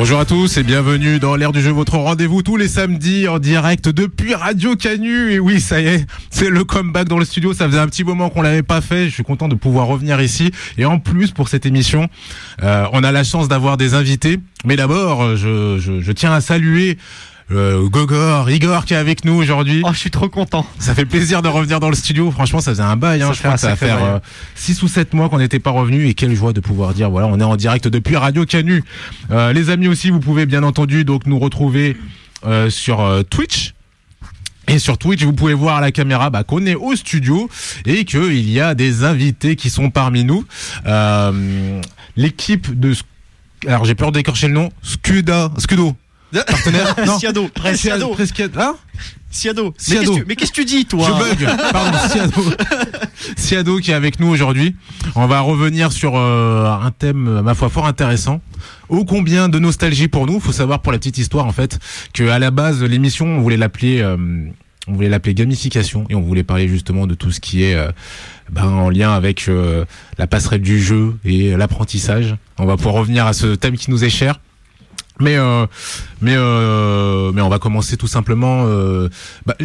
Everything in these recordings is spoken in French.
Bonjour à tous et bienvenue dans l'ère du jeu, votre rendez-vous tous les samedis en direct depuis Radio Canu. Et oui, ça y est, c'est le comeback dans le studio. Ça faisait un petit moment qu'on l'avait pas fait. Je suis content de pouvoir revenir ici. Et en plus, pour cette émission, euh, on a la chance d'avoir des invités. Mais d'abord, je, je, je tiens à saluer euh, Gogor, Igor qui est avec nous aujourd'hui. Oh, je suis trop content. Ça fait plaisir de revenir dans le studio. Franchement, ça faisait un bail. Hein. Je crois que ça va faire bail. euh, 6 ou 7 mois qu'on n'était pas revenu et quelle joie de pouvoir dire voilà, on est en direct depuis Radio Canu. Euh, les amis aussi, vous pouvez bien entendu donc nous retrouver euh, sur euh, Twitch. Et sur Twitch, vous pouvez voir à la caméra bah, qu'on est au studio et qu'il y a des invités qui sont parmi nous. Euh, L'équipe de... Alors j'ai peur d'écorcher le nom. Scuda. Scudo. Partenaire Non. Siado, Siado, Presque... Hein Siado. Mais Siado. qu'est-ce que tu- Mais qu'est-ce que tu dis, toi Je bug. Pardon, Siado. Siado qui est avec nous aujourd'hui. On va revenir sur euh, un thème, euh, ma foi, fort intéressant. Ô combien de nostalgie pour nous. Faut savoir pour la petite histoire en fait que à la base l'émission on voulait l'appeler. euh, on voulait l'appeler gamification et on voulait parler justement de tout ce qui est euh, ben, en lien avec euh, la passerelle du jeu et l'apprentissage. On va pouvoir revenir à ce thème qui nous est cher. Mais euh, mais euh, mais on va commencer tout simplement. euh, bah,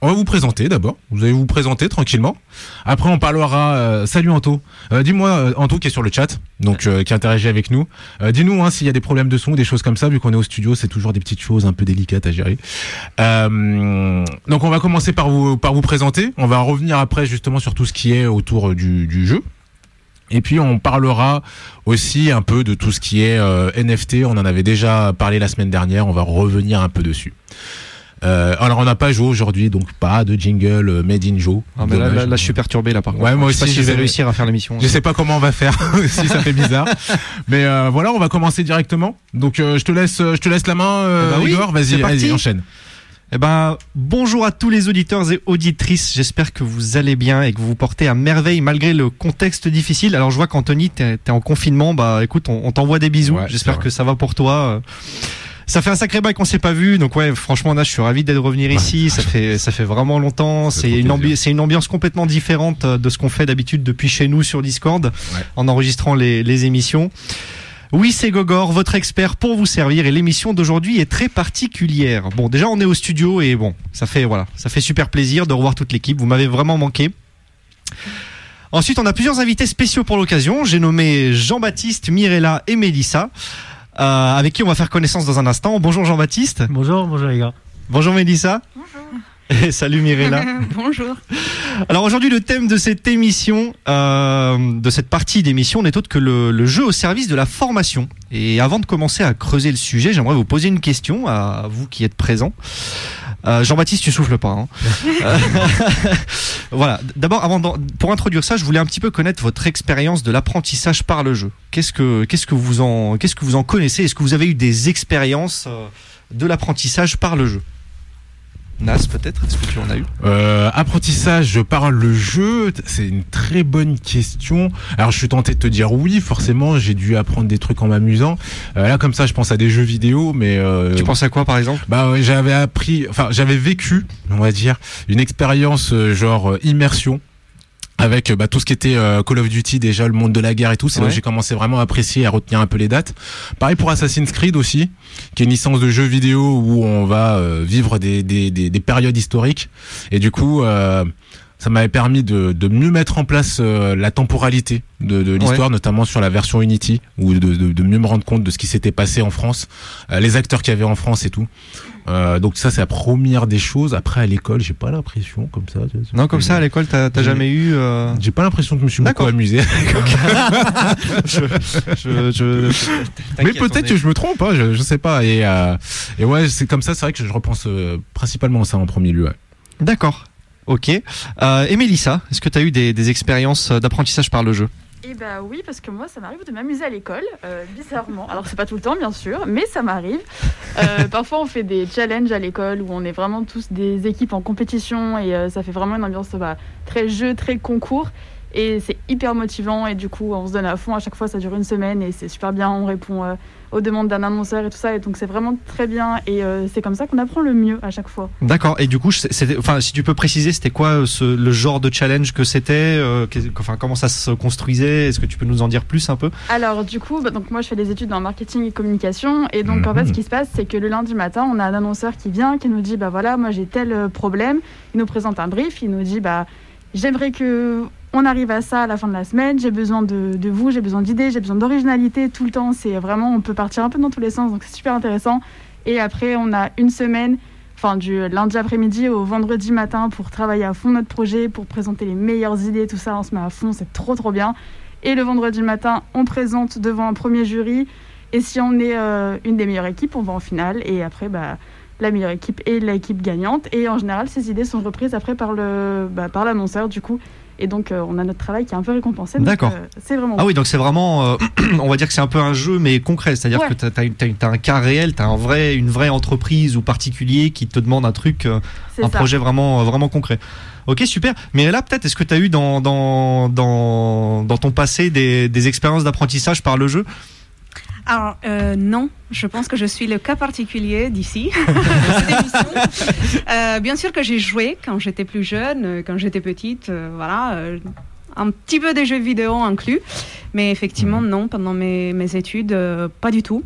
on va vous présenter d'abord. Vous allez vous présenter tranquillement. Après, on parlera. salut Anto. Dis-moi Anto qui est sur le chat, donc qui interagit avec nous. Dis-nous hein, s'il y a des problèmes de son, des choses comme ça. Vu qu'on est au studio, c'est toujours des petites choses un peu délicates à gérer. Donc, on va commencer par vous par vous présenter. On va revenir après justement sur tout ce qui est autour du, du jeu. Et puis on parlera aussi un peu de tout ce qui est euh, NFT. On en avait déjà parlé la semaine dernière. On va revenir un peu dessus. Euh, alors on n'a pas joué aujourd'hui, donc pas de jingle euh, made in Joe. Ah, mais là, là, là, je suis perturbé là par contre. Ouais, moi je sais pas aussi, si je vais réussir à faire l'émission. Je sais pas comment on va faire, si ça fait bizarre. Mais euh, voilà, on va commencer directement. Donc euh, je te laisse, je te laisse la main, ben oui, Igor. Vas-y, vas-y, enchaîne. Eh ben, bonjour à tous les auditeurs et auditrices. J'espère que vous allez bien et que vous vous portez à merveille malgré le contexte difficile. Alors, je vois qu'Anthony, t'es es en confinement. Bah, écoute, on, on t'envoie des bisous. Ouais, J'espère que ça va pour toi. Ça fait un sacré bail qu'on s'est pas vu, donc ouais, franchement là, je suis ravi d'être revenir ici. Ça fait ça fait vraiment longtemps. C'est une c'est ambiance complètement différente euh, de ce qu'on fait d'habitude depuis chez nous sur Discord, en enregistrant les, les émissions. Oui, c'est Gogor, votre expert pour vous servir et l'émission d'aujourd'hui est très particulière. Bon, déjà on est au studio et bon, ça fait voilà, ça fait super plaisir de revoir toute l'équipe. Vous m'avez vraiment manqué. Ensuite, on a plusieurs invités spéciaux pour l'occasion. J'ai nommé Jean-Baptiste, Mirella et Mélissa, euh, avec qui on va faire connaissance dans un instant. Bonjour Jean-Baptiste. Bonjour, bonjour les gars. Bonjour Mélissa. Et salut Mirella. Bonjour. Alors aujourd'hui, le thème de cette émission, euh, de cette partie d'émission, n'est autre que le, le jeu au service de la formation. Et avant de commencer à creuser le sujet, j'aimerais vous poser une question à vous qui êtes présents. Euh, Jean-Baptiste, tu souffles pas. Hein. Euh, voilà. D'abord, avant pour introduire ça, je voulais un petit peu connaître votre expérience de l'apprentissage par le jeu. Qu'est-ce que qu'est-ce que vous en qu'est-ce que vous en connaissez? Est-ce que vous avez eu des expériences de l'apprentissage par le jeu? Nas, peut-être Est-ce que tu en as eu Euh, apprentissage, je parle le jeu, c'est une très bonne question. Alors je suis tenté de te dire oui, forcément, j'ai dû apprendre des trucs en m'amusant. Euh, là comme ça, je pense à des jeux vidéo, mais euh, Tu penses à quoi par exemple? bah j'avais appris, enfin j'avais vécu, on va dire, une expérience euh, genre euh, immersion. Avec euh, bah, tout ce qui était euh, Call of Duty déjà le monde de la guerre et tout c'est là où Ouais. j'ai commencé vraiment à apprécier et à retenir un peu les dates pareil pour Assassin's Creed aussi qui est une licence de jeu vidéo où on va euh, vivre des, des, des, des périodes historiques et du coup euh, ça m'avait permis de, de mieux mettre en place euh, la temporalité de, de l'histoire, notamment sur la version Unity, ou de, de, de mieux me rendre compte de ce qui s'était passé en France, euh, les acteurs qu'il y avait en France et tout. Euh, donc ça, c'est la première des choses. Après, à l'école, j'ai pas l'impression comme ça. Non, comme ça à l'école, t'as jamais eu. euh, J'ai pas l'impression que je me suis beaucoup amusé. je, je, je- Mais peut-être que je me trompe, hein, je, sais pas. Et, euh, et ouais, c'est comme ça, c'est vrai que je repense euh, principalement à ça en premier lieu. ouais. D'accord. Ok. Et Mélissa, est-ce que tu as eu des, des expériences d'apprentissage par le jeu? Et bah oui, parce que moi, ça m'arrive de m'amuser à l'école, euh, bizarrement. Alors, c'est pas tout le temps, bien sûr, mais ça m'arrive. Euh, parfois, on fait des challenges à l'école où on est vraiment tous des équipes en compétition et euh, ça fait vraiment une ambiance bah, très jeu, très concours. Et c'est hyper motivant et du coup on se donne à fond. À chaque fois ça dure une semaine et c'est super bien. On répond euh, aux demandes d'un annonceur et tout ça. Et donc c'est vraiment très bien et euh, c'est comme ça qu'on apprend le mieux à chaque fois. D'accord. Et du coup, enfin, si tu peux préciser, c'était quoi euh, ce, le genre de challenge que c'était Enfin, comment ça se construisait? Est-ce que tu peux nous en dire plus un peu? Alors du coup, bah, donc moi je fais des études en marketing et communication et donc en fait Mhm. ce qui se passe c'est que le lundi matin on a un annonceur qui vient qui nous dit bah voilà moi j'ai tel problème, il nous présente un brief, il nous dit bah j'aimerais que on arrive à ça à la fin de la semaine, j'ai besoin de, vous, j'ai besoin d'idées, j'ai besoin d'originalité tout le temps, c'est vraiment on peut partir un peu dans tous les sens donc c'est super intéressant et après on a une semaine Enfin, du lundi après-midi au vendredi matin pour travailler à fond notre projet, pour présenter les meilleures idées, tout ça, on se met à fond, c'est trop trop bien. Et le vendredi matin, on présente devant un premier jury. Et si on est euh, une des meilleures équipes, on va en finale. Et après, bah, la meilleure équipe est l'équipe gagnante. Et en général, ces idées sont reprises après par bah, par l'annonceur, du coup. Et donc, euh, on a notre travail qui est un peu récompensé. D'accord. euh, c'est vraiment. Ah oui, donc c'est vraiment, euh, on va dire que c'est un peu un jeu, mais concret. C'est-à-dire Ouais. que t'as, t'as, t'as- t'as un cas réel, t'as un vrai, une vraie entreprise ou particulier qui te demande un truc, euh, un ça. projet vraiment, vraiment concret. Ok, super. Mais là, peut-être, est-ce que tu as eu dans, dans, dans, dans ton passé des, des expériences d'apprentissage par le jeu? Alors, euh, non, je pense que je suis le cas particulier d'ici. Euh, bien sûr que j'ai joué quand j'étais plus jeune, euh, quand j'étais petite, euh, voilà, un petit peu des jeux vidéo inclus, mais effectivement, non, pendant mes, mes études, pas du tout.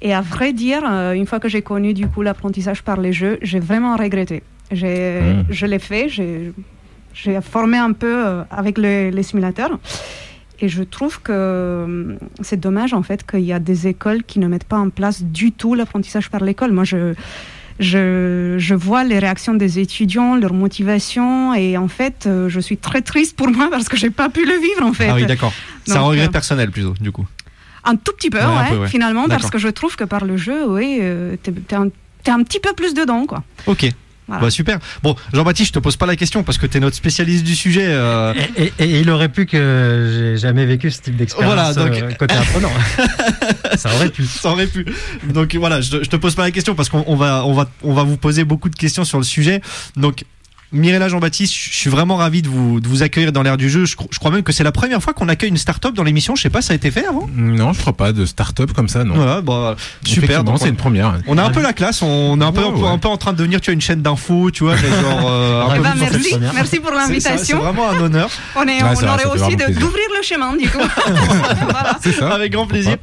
Et à vrai dire, une fois que j'ai connu du coup l'apprentissage par les jeux, j'ai vraiment regretté. J'ai, Mhm. Je l'ai fait, j'ai, j'ai formé un peu avec le- les simulateurs. Et je trouve que euh, c'est dommage en fait qu'il y a des écoles qui ne mettent pas en place du tout l'apprentissage par l'école. Moi, je, je, je vois les réactions des étudiants, leur motivation, et en fait, euh, je suis très triste pour moi parce que j'ai pas pu le vivre en fait. Ah oui, d'accord. C'est un regret euh, personnel plutôt, du coup. un tout petit peu, Ouais, un ouais, peu, ouais. finalement, parce que je trouve que par le jeu, oui, euh, t'es, t'es un, t'es un petit peu plus dedans, quoi. Ok. Voilà. Bah super. Bon, Jean-Baptiste, je te pose pas la question parce que tu es notre spécialiste du sujet. euh, Et, et- et il aurait pu que j'ai jamais vécu ce type d'expérience Voilà, donc- euh, côté apprenant. ça aurait pu. Ça aurait pu. Donc voilà, je, je te pose pas la question parce qu'on on va, on va, on va vous poser beaucoup de questions sur le sujet. Donc Mirella Jean-Baptiste, je suis vraiment ravi de vous, de vous accueillir dans l'air du jeu. Je, cro- je crois même que c'est la première fois qu'on accueille une start-up dans l'émission. Je sais pas, ça a été fait avant? Non, je crois pas de start-up comme ça, non. Voilà, bah, super. C'est une première. on a un peu la classe, on est un peu, Ouais, un peu- ouais. un peu en train de devenir tu vois, une chaîne d'infos, tu vois, mais genre euh, un Ah, peu faites merci, merci pour c'est- c'est- l'invitation. vraiment un honneur. On, est, Ouais, on c'est vrai, aurait aussi de- d'ouvrir le chemin, du coup. voilà. C'est ça. Avec grand plaisir.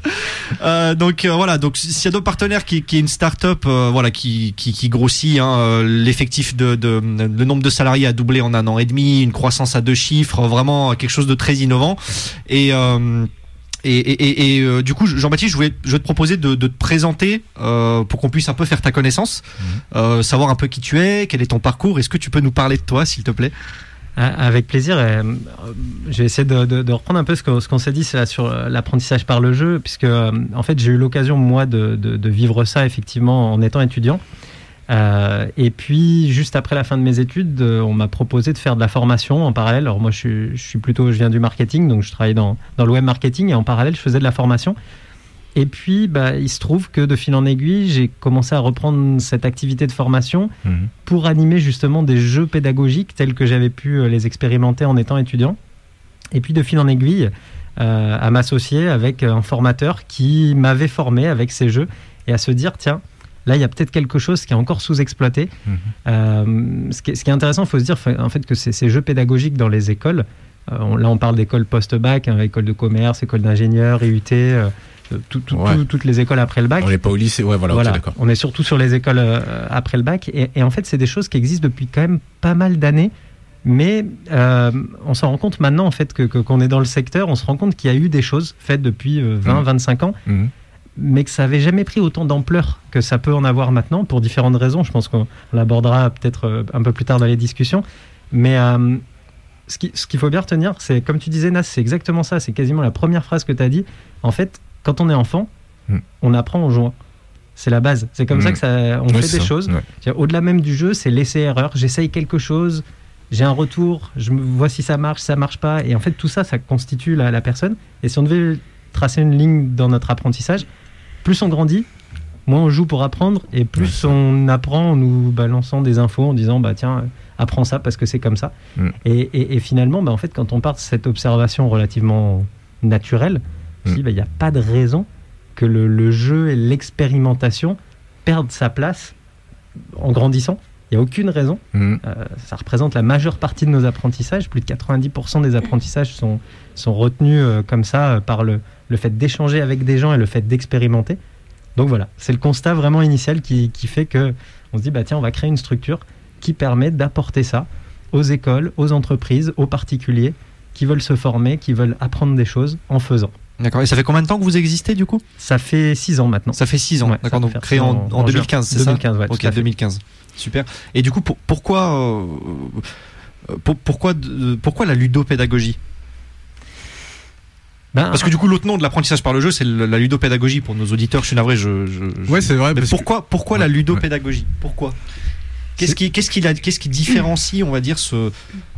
Euh, donc euh, voilà, donc s'il y a d'autres partenaires qui, qui est une start-up, euh, voilà, qui, qui, qui grossit, hein, l'effectif de, de le nombre de salariés a doublé en un an et demi, une croissance à deux chiffres, vraiment quelque chose de très innovant. Et euh, et, et, euh, du coup, Jean-Baptiste, je voulais, je vais te proposer de, de te présenter euh, pour qu'on puisse un peu faire ta connaissance, euh, savoir un peu qui tu es, quel est ton parcours. Est-ce que tu peux nous parler de toi, s'il te plaît? Ah, Avec plaisir. Je vais essayer de, de- de reprendre un peu ce qu'on s'est dit sur l'apprentissage par le jeu, puisque en fait j'ai eu l'occasion moi de vivre ça effectivement en étant étudiant. Euh, et puis juste après la fin de mes études, euh, on m'a proposé de faire de la formation en parallèle. Alors moi je suis, je suis plutôt, je viens du marketing, donc je travaille dans, dans le web marketing et en parallèle je faisais de la formation. Et puis bah, il se trouve que de fil en aiguille, j'ai commencé à reprendre cette activité de formation Mhm. pour animer justement des jeux pédagogiques tels que j'avais pu euh, les expérimenter en étant étudiant. Et puis de fil en aiguille, euh, à m'associer avec un formateur qui m'avait formé avec ces jeux et à se dire, tiens, là, il y a peut-être quelque chose qui est encore sous-exploité. Mhm. Euh, ce, qui est, ce qui est intéressant, il faut se dire en fait que ces, ces jeux pédagogiques dans les écoles, euh, on- là on parle d'écoles post-bac, hein, école de commerce, école d'ingénieur, IUT, euh, tout- tout- Ouais. tout- toutes les écoles après le bac. On n'est pas au lycée, ouais, voilà, d'accord. on est surtout sur les écoles après le bac. Et, et en fait, c'est des choses qui existent depuis quand même pas mal d'années. Mais euh, on s'en rend compte maintenant, en fait, que que- qu'on est dans le secteur. On se rend compte qu'il y a eu des choses faites depuis euh, 20, Mhm. 25 ans, Mhm. Mais que ça avait jamais pris autant d'ampleur que ça peut en avoir maintenant, pour différentes raisons. Je pense qu'on l'abordera peut-être euh, un peu plus tard dans les discussions. Mais euh, ce qui- ce qu'il faut bien retenir, c'est, comme tu disais, Nas, c'est exactement ça. C'est quasiment la première phrase que tu as dit. En fait, quand on est enfant, Mhm. on apprend en jouant. C'est la base. C'est comme ça que ça, on fait des choses. ouais. Au-delà même du jeu, c'est l'essai-erreur. J'essaye quelque chose, j'ai un retour, je me vois si ça marche, si ça marche pas. Et en fait, tout ça, ça constitue la, la personne. Et si on devait tracer une ligne dans notre apprentissage, plus on grandit, moins on joue pour apprendre et plus on apprend en nous balançant des infos en disant bah tiens, euh, apprends ça parce que c'est comme ça. Mm. Et, et- et finalement, bah, en fait, quand on part de cette observation relativement naturelle, Mm. bah, il n'y a pas de raison que le, le jeu et l'expérimentation perdent sa place en grandissant. Il n'y a aucune raison. Mhm. Euh, ça représente la majeure partie de nos apprentissages. Plus de 90% des apprentissages sont, sont retenus euh, comme ça euh, par le, le fait d'échanger avec des gens et le fait d'expérimenter. Donc voilà, c'est le constat vraiment initial qui, qui fait que on se dit bah tiens, on va créer une structure qui permet d'apporter ça aux écoles, aux entreprises, aux particuliers qui veulent se former, qui veulent apprendre des choses en faisant. D'accord. Et ça fait combien de temps que vous existez du coup? Ça fait six ans maintenant. Ça fait 6 ans. Ouais, D'accord. Donc créé en, ans en en 2015, c'est ça? 2015, ouais, Ok, à fait. 2015. Super. Et du coup, pour- pourquoi, euh, pour- pourquoi, pourquoi la ludopédagogie? Ben, Parce que du coup, l'autre nom de l'apprentissage par le jeu, c'est la ludopédagogie pour nos auditeurs. Je suis navré, je. je- Ouais, c'est vrai. Mais pourquoi, pourquoi la Ouais, ludopédagogie Pourquoi Qu'est-ce qui, qu'est-ce qui, la- qu'est-ce qui différencie, on va dire, ce,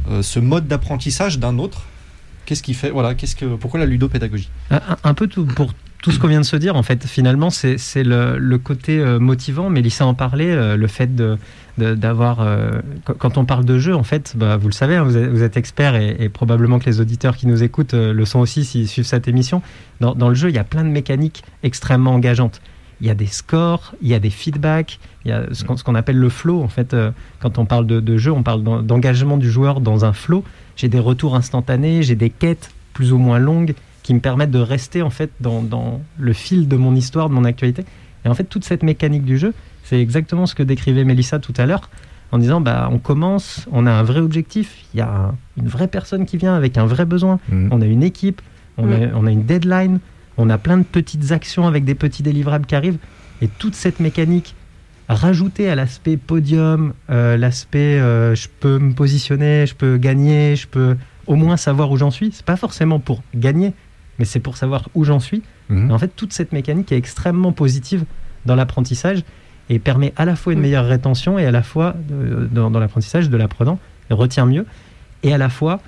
euh, ce mode d'apprentissage d'un autre Qu'est-ce qui fait, voilà, qu'est-ce que, pourquoi la ludopédagogie Un, un- un peu tout, pour tout ce qu'on vient de se dire, en fait, finalement, c'est le, côté euh, motivant. Mélissa en parlait, euh, le fait d'avoir. euh, quand- on parle de jeu, en fait, bah, vous le savez, hein, vous êtes, expert et, probablement que les auditeurs qui nous écoutent euh, le sont aussi s'ils suivent cette émission. Dans, le jeu, il y a plein de mécaniques extrêmement engageantes. Il y a des scores, il y a des feedbacks, il y a ce qu'on appelle le flow. En fait, quand on parle de, de jeu, on parle d'en- d'engagement du joueur dans un flow. J'ai des retours instantanés, j'ai des quêtes plus ou moins longues qui me permettent de rester en fait dans, dans le fil de mon histoire, de mon actualité. Et en fait, toute cette mécanique du jeu, c'est exactement ce que décrivait Mélissa tout à l'heure, en disant bah on commence, on a un vrai objectif, il y a un- une vraie personne qui vient avec un vrai besoin, Mhm. on a une équipe, on, a, on a une deadline, on a plein de petites actions avec des petits délivrables qui arrivent, et toute cette mécanique rajoutée à l'aspect podium, euh, l'aspect euh, je peux me positionner, je peux gagner, je peux au moins savoir où j'en suis. C'est pas forcément pour gagner, mais c'est pour savoir où j'en suis. Mhm. En fait, toute cette mécanique est extrêmement positive dans l'apprentissage et permet à la fois une meilleure rétention et à la fois de- dans, dans l'apprentissage de l'apprenant retient mieux et à la fois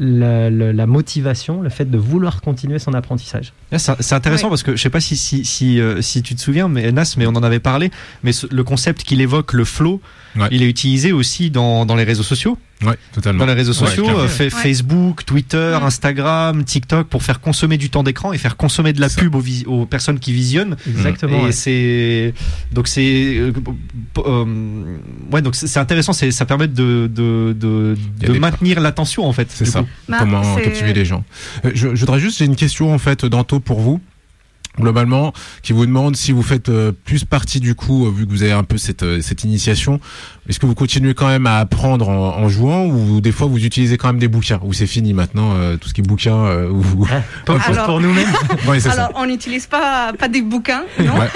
la, la- la motivation, le fait de vouloir continuer son apprentissage. Là, C'est c'est intéressant Ouais. parce que je sais pas si, si, si, euh, si tu te souviens, mais Nas, mais on en avait parlé, mais ce- le concept qu'il évoque, le flow, Ouais. il est utilisé aussi dans, dans les réseaux sociaux. Ouais, totalement. Dans les réseaux sociaux, euh, fa- Ouais. Facebook, Twitter. Instagram, TikTok, pour faire consommer du temps d'écran et faire consommer de la pub aux, personnes qui visionnent. Exactement. Et ouais. c'est donc c'est euh, euh, ouais donc c'est intéressant, c'est ça permet de de de, de des- maintenir l'attention en fait. C'est ça. Bah, Comment c'est- captiver les gens. Euh, je, je voudrais juste, j'ai une question en fait d'Anto pour vous. Globalement, qui vous demande si vous faites euh, plus partie du coup, euh, vu que vous avez un peu cette, euh, cette initiation, est-ce que vous continuez quand même à apprendre en, en jouant ou des fois vous utilisez quand même des bouquins ou c'est fini maintenant euh, tout ce qui est bouquin euh, ou vous... Ah, Alors- pour nous-mêmes. Ouais, c'est ça. Alors, on n'utilise pas, pas des bouquins, non Ouais.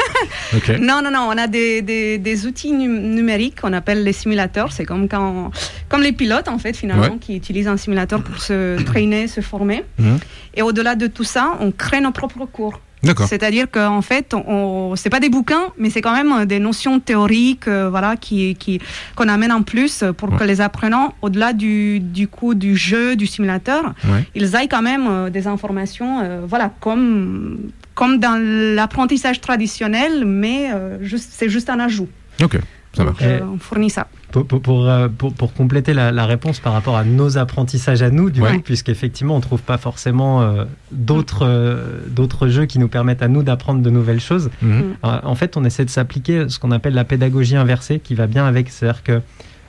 Non, non, non, on a des, des, des outils num- numériques qu'on appelle les simulateurs. C'est comme, quand, comme les pilotes, en fait, finalement, Ouais. qui utilisent un simulateur pour se traîner, se former. Mhm. Et au-delà de tout ça, on crée nos propres cours. C'est-à-dire qu'en fait, on, c'est pas des bouquins, mais c'est quand même des notions théoriques, euh, voilà, qui, qui, qu'on amène en plus pour Ouais. que les apprenants, au-delà du, du coup du jeu, du simulateur, Ouais. ils aient quand même euh, des informations, euh, voilà, comme, comme dans l'apprentissage traditionnel, mais euh, juste, c'est juste un ajout. Ok. Ça Donc, marche. euh, on fournit ça. Pour, pour, pour, euh, pour- compléter la, la réponse par rapport à nos apprentissages à nous, du Ouais. coup, puisqu'effectivement, on ne trouve pas forcément euh, d'autres euh, d'autres jeux qui nous permettent à nous d'apprendre de nouvelles choses. Mhm. Euh, en fait, on essaie de s'appliquer ce qu'on appelle la pédagogie inversée, qui va bien avec. C'est-à-dire que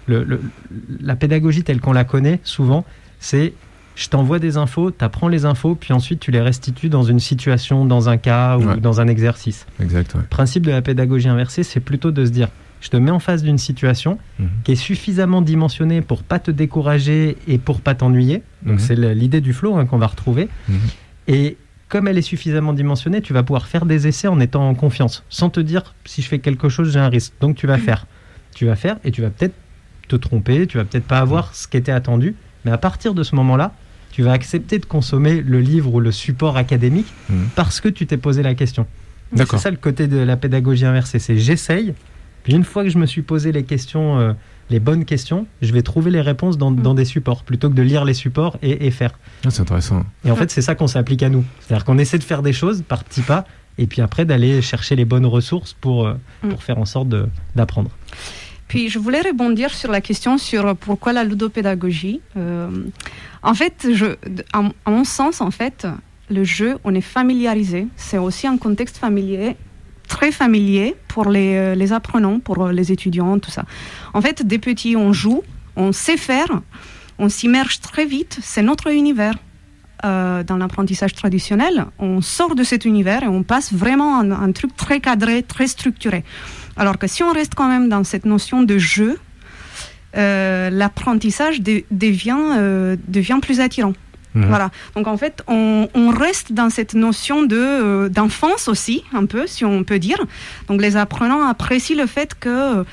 le, le- la pédagogie telle qu'on la connaît, souvent, c'est je t'envoie des infos, tu apprends les infos, puis ensuite tu les restitues dans une situation, dans un cas ou Ouais. dans un exercice. Exact. Ouais. Le principe de la pédagogie inversée, c'est plutôt de se dire je te mets en face d'une situation Mhm. qui est suffisamment dimensionnée pour pas te décourager et pour pas t'ennuyer. Donc Mhm. c'est l'idée du flow hein, qu'on va retrouver. Mhm. Et comme elle est suffisamment dimensionnée, tu vas pouvoir faire des essais en étant en confiance, sans te dire si je fais quelque chose, j'ai un risque. Donc tu vas faire. Tu vas faire et tu vas peut-être te tromper, tu vas peut-être pas avoir ce qui était attendu, mais à partir de ce moment-là, tu vas accepter de consommer le livre ou le support académique parce que tu t'es posé la question. C'est ça le côté de la pédagogie inversée, c'est j'essaye, puis une fois que je me suis posé les questions, euh, les bonnes questions, je vais trouver les réponses dans, dans des supports, plutôt que de lire les supports et, et faire. Ah, c'est intéressant. Et en fait, c'est ça qu'on s'applique à nous. C'est-à-dire qu'on essaie de faire des choses par petits pas, et puis après d'aller chercher les bonnes ressources pour, euh, Mm. pour faire en sorte d'apprendre. Puis je voulais rebondir sur la question sur pourquoi la ludopédagogie. Euh, en fait, je, à, à mon sens, en fait, le jeu, on est familiarisé. C'est aussi un contexte familier, très familier pour les, euh, les apprenants, pour les étudiants, tout ça. En fait, des petits, on joue, on sait faire, on s'immerge très vite. C'est notre univers. Euh, dans l'apprentissage traditionnel, on sort de cet univers et on passe vraiment à un, truc très cadré, très structuré. Alors que si on reste quand même dans cette notion de jeu, euh, l'apprentissage de- devient, euh, devient plus attirant. Mhm. Voilà. Donc en fait, on, on reste dans cette notion de euh, d'enfance aussi, un peu, si on peut dire. Donc les apprenants apprécient le fait que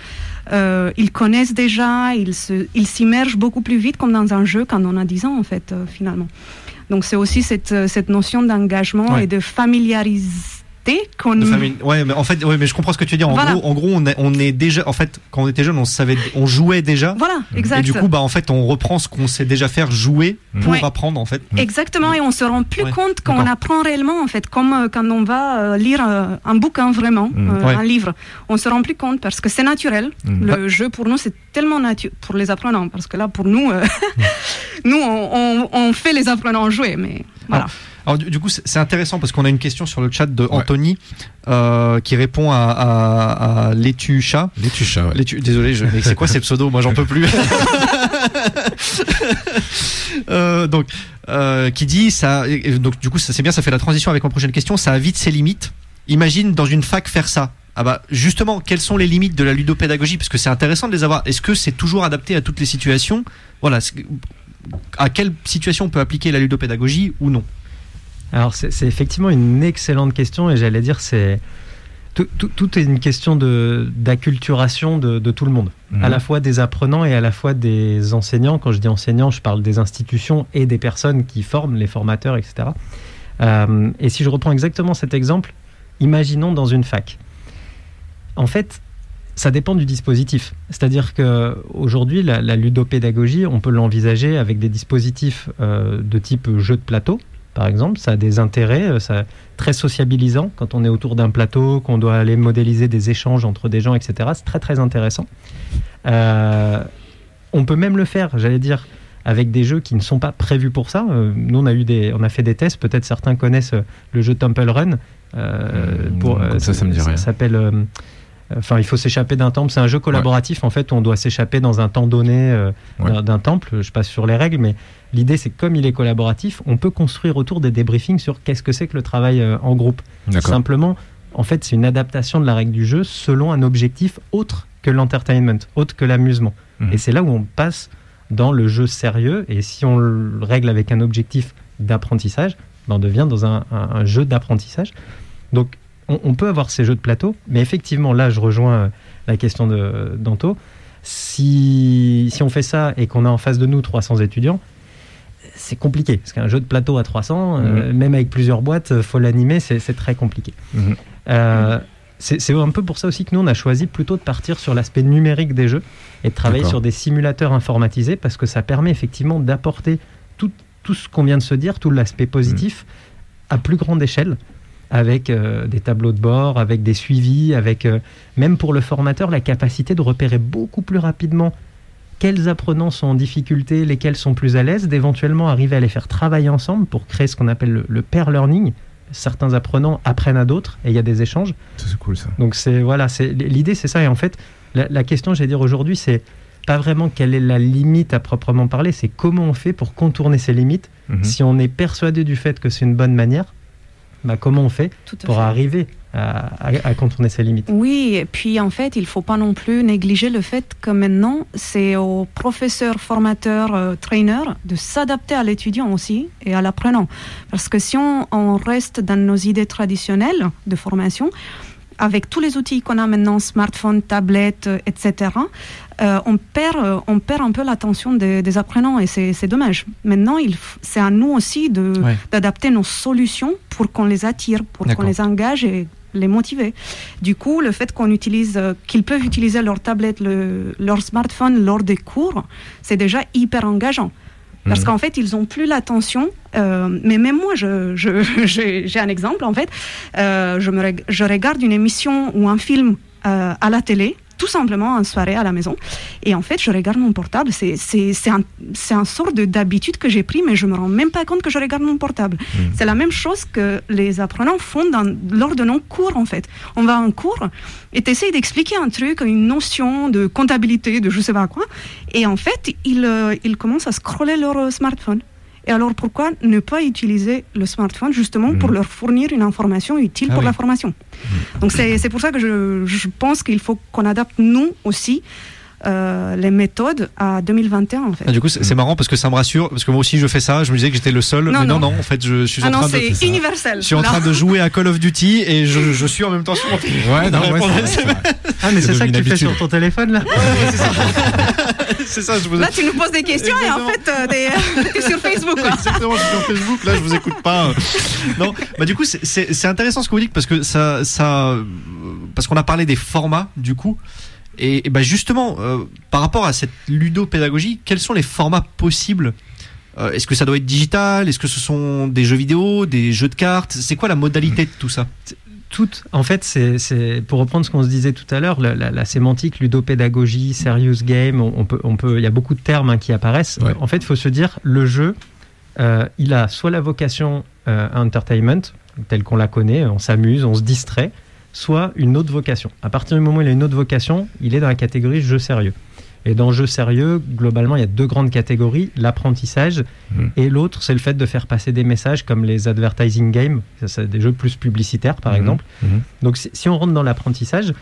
euh, ils connaissent déjà, ils se- ils s'immergent beaucoup plus vite comme dans un jeu quand on a 10 ans en fait euh, finalement. Donc c'est aussi cette, cette notion d'engagement Ouais. et de familiarité qu'on Ouais, mais en fait, ouais, mais je comprends ce que tu veux dire. En Voilà. gros, en gros, on est, on est déjà, en fait, quand on était jeune, on savait, on jouait déjà. Voilà, exact. Et du coup, bah, en fait, on reprend ce qu'on sait déjà faire, jouer pour Ouais. apprendre, en fait. Exactement, et on se rend plus Ouais, compte quand on apprend réellement, en fait, comme euh, quand on va euh, lire euh, un bouquin vraiment, Mm. euh, Ouais. un livre. On se rend plus compte parce que c'est naturel. Mm. Le jeu, pour nous, c'est tellement naturel, pour les apprenants, parce que là, pour nous, euh, nous, on, on- on fait les apprenants jouer, mais voilà. Alors, du, du coup, c'est intéressant parce qu'on a une question sur le chat de Ouais. Anthony euh, qui répond à, à, à Létu Chat. Ouais. Létu- désolé, je, c'est quoi ces pseudos? Moi, j'en peux plus. Euh, donc, euh, qui dit ça. donc, du coup, c'est bien, ça fait la transition avec ma prochaine question. Ça a vite ses limites. Imagine dans une fac faire ça. Ah bah justement, quelles sont les limites de la ludopédagogie? Parce que c'est intéressant de les avoir. Est-ce que c'est toujours adapté à toutes les situations? Voilà. À quelle situation on peut appliquer la ludopédagogie ou non? Alors c'est effectivement une excellente question et j'allais dire c'est tout, tout- tout est une question d'acculturation de, de tout le monde, Mhm. à la fois des apprenants et à la fois des enseignants. Quand je dis enseignants, je parle des institutions et des personnes qui forment, les formateurs, etc. Euh, et si je reprends exactement cet exemple, imaginons dans une fac. En fait, ça dépend du dispositif. C'est-à-dire que aujourd'hui, la, la ludopédagogie, on peut l'envisager avec des dispositifs euh, de type jeu de plateau, par exemple. Ça a des intérêts, euh, ça très sociabilisant quand on est autour d'un plateau, qu'on doit aller modéliser des échanges entre des gens, etc. C'est très très intéressant. Euh, on peut même le faire, j'allais dire, avec des jeux qui ne sont pas prévus pour ça. Euh, nous, on a eu des, on a fait des tests. Peut-être certains connaissent le jeu Temple Run. Euh, pour, ça, ça me dit rien. s'appelle. Enfin, il faut s'échapper d'un temple. C'est un jeu collaboratif. En fait, on doit s'échapper dans un temps donné euh, Ouais. d'un- temple. Je passe sur les règles, mais l'idée, c'est que comme il est collaboratif, on peut construire autour des débriefings sur qu'est-ce que c'est que le travail euh, en groupe. Simplement, en fait, c'est une adaptation de la règle du jeu selon un objectif autre que l'entertainment, autre que l'amusement. Mhm. Et c'est là où on passe dans le jeu sérieux. Et si on le règle avec un objectif d'apprentissage, ben, on devient dans un, un- un jeu d'apprentissage. Donc, on, on peut avoir ces jeux de plateau, mais effectivement, là, je rejoins euh, la question de d'Anto. Si, si on fait ça et qu'on a en face de nous 300 étudiants, c'est compliqué. Parce qu'un jeu de plateau à 300, euh, même avec plusieurs boîtes, euh, faut l'animer, c'est très compliqué. Mhm. Euh, c'est un peu pour ça aussi que nous, on a choisi plutôt de partir sur l'aspect numérique des jeux et de travailler sur des simulateurs informatisés parce que ça permet effectivement d'apporter tout, tout ce qu'on vient de se dire, tout l'aspect positif, à plus grande échelle, avec euh, des tableaux de bord, avec des suivis, avec euh, même pour le formateur la capacité de repérer beaucoup plus rapidement quels apprenants sont en difficulté, lesquels sont plus à l'aise, d'éventuellement arriver à les faire travailler ensemble pour créer ce qu'on appelle le, le pair learning. Certains apprenants apprennent à d'autres et il y a des échanges. C'est cool ça. Donc c'est voilà, c'est l'idée c'est ça et en fait la, la question j'allais dire aujourd'hui c'est pas vraiment quelle est la limite à proprement parler, c'est comment on fait pour contourner ces limites. Mhm. Si on est persuadé du fait que c'est une bonne manière, bah comment on fait pour fait. arriver à, contourner ces limites? Oui, et puis en fait, il faut pas non plus négliger le fait que maintenant, c'est aux professeurs, formateurs, euh, trainers de s'adapter à l'étudiant aussi et à l'apprenant. Parce que si on, on reste dans nos idées traditionnelles de formation, avec tous les outils qu'on a maintenant, smartphone, tablette, euh, etc., euh, on, perd, euh, on perd un peu l'attention des, des apprenants et c'est dommage. Maintenant, c'est à nous aussi Ouais. d'adapter nos solutions pour qu'on les attire, pour qu'on les engage et les motiver. Du coup, le fait qu'on utilise, euh, qu'ils peuvent utiliser leur tablette, le- leur smartphone lors des cours, c'est déjà hyper engageant. Parce Mhm. qu'en fait, ils ont plus l'attention. euh, mais même moi, je, je- j'ai j'ai un exemple en fait. Euh, je, me, je regarde une émission ou un film euh, à la télé, tout simplement en soirée à la maison. Et en fait, je regarde mon portable. C'est c'est- c'est un, c'est un sort de- d'habitude que j'ai pris, mais je me rends même pas compte que je regarde mon portable. C'est la même chose que les apprenants font dans, lors de nos cours, en fait. On va en cours et tu essayes d'expliquer un truc, une notion de comptabilité, de je sais pas quoi. Et en fait, ils, euh, ils commencent à scroller leur euh, smartphone. Et alors, pourquoi ne pas utiliser le smartphone justement pour Mhm. leur fournir une information utile Ah pour oui. la formation? Donc, c'est c'est pour ça que je, je pense qu'il faut qu'on adapte, nous aussi, euh, les méthodes à 2021, en fait. Ah, du coup, c'est marrant parce que ça me rassure, parce que moi aussi je fais ça. Je me disais que j'étais le seul, Non, mais non, non, non. en fait, je, suis ah en non, train de. c'est universel. Je suis en train de jouer à Call of Duty et je, je suis en même temps sur mon téléphone. Ouais, non. Ah, mais c'est ça que tu fais sur ton téléphone là C'est ça, je vous Là, tu nous poses des questions et en fait, euh, t'es t'es sur Facebook. Quoi. Exactement, je suis sur Facebook, là je vous écoute pas. Non, bah du coup c'est- intéressant ce que vous dites parce que ça, ça, euh, parce qu'on a parlé des formats du coup. Et, et bah justement, euh, par rapport à cette ludopédagogie, quels sont les formats possibles Euh, Est-ce que ça doit être digital? Est-ce que ce sont des jeux vidéo, des jeux de cartes? C'est quoi la modalité de tout ça? Tout, en fait, c'est, pour reprendre ce qu'on se disait tout à l'heure, la, la- la sémantique, ludopédagogie, serious game, on, on peut, on peut, il y a beaucoup de termes hein, qui apparaissent. Ouais. En fait, il faut se dire, le jeu, euh, il a soit la vocation entertainment, telle qu'on la connaît, on s'amuse, on se distrait, soit une autre vocation. À partir du moment où il a une autre vocation, il est dans la catégorie jeu sérieux. Et dans jeu sérieux, globalement, il y a deux grandes catégories, l'apprentissage Mhm. et l'autre, c'est le fait de faire passer des messages comme les advertising games, c'est des jeux plus publicitaires par Mhm. exemple. Mhm. Donc si, si on rentre dans l'apprentissage,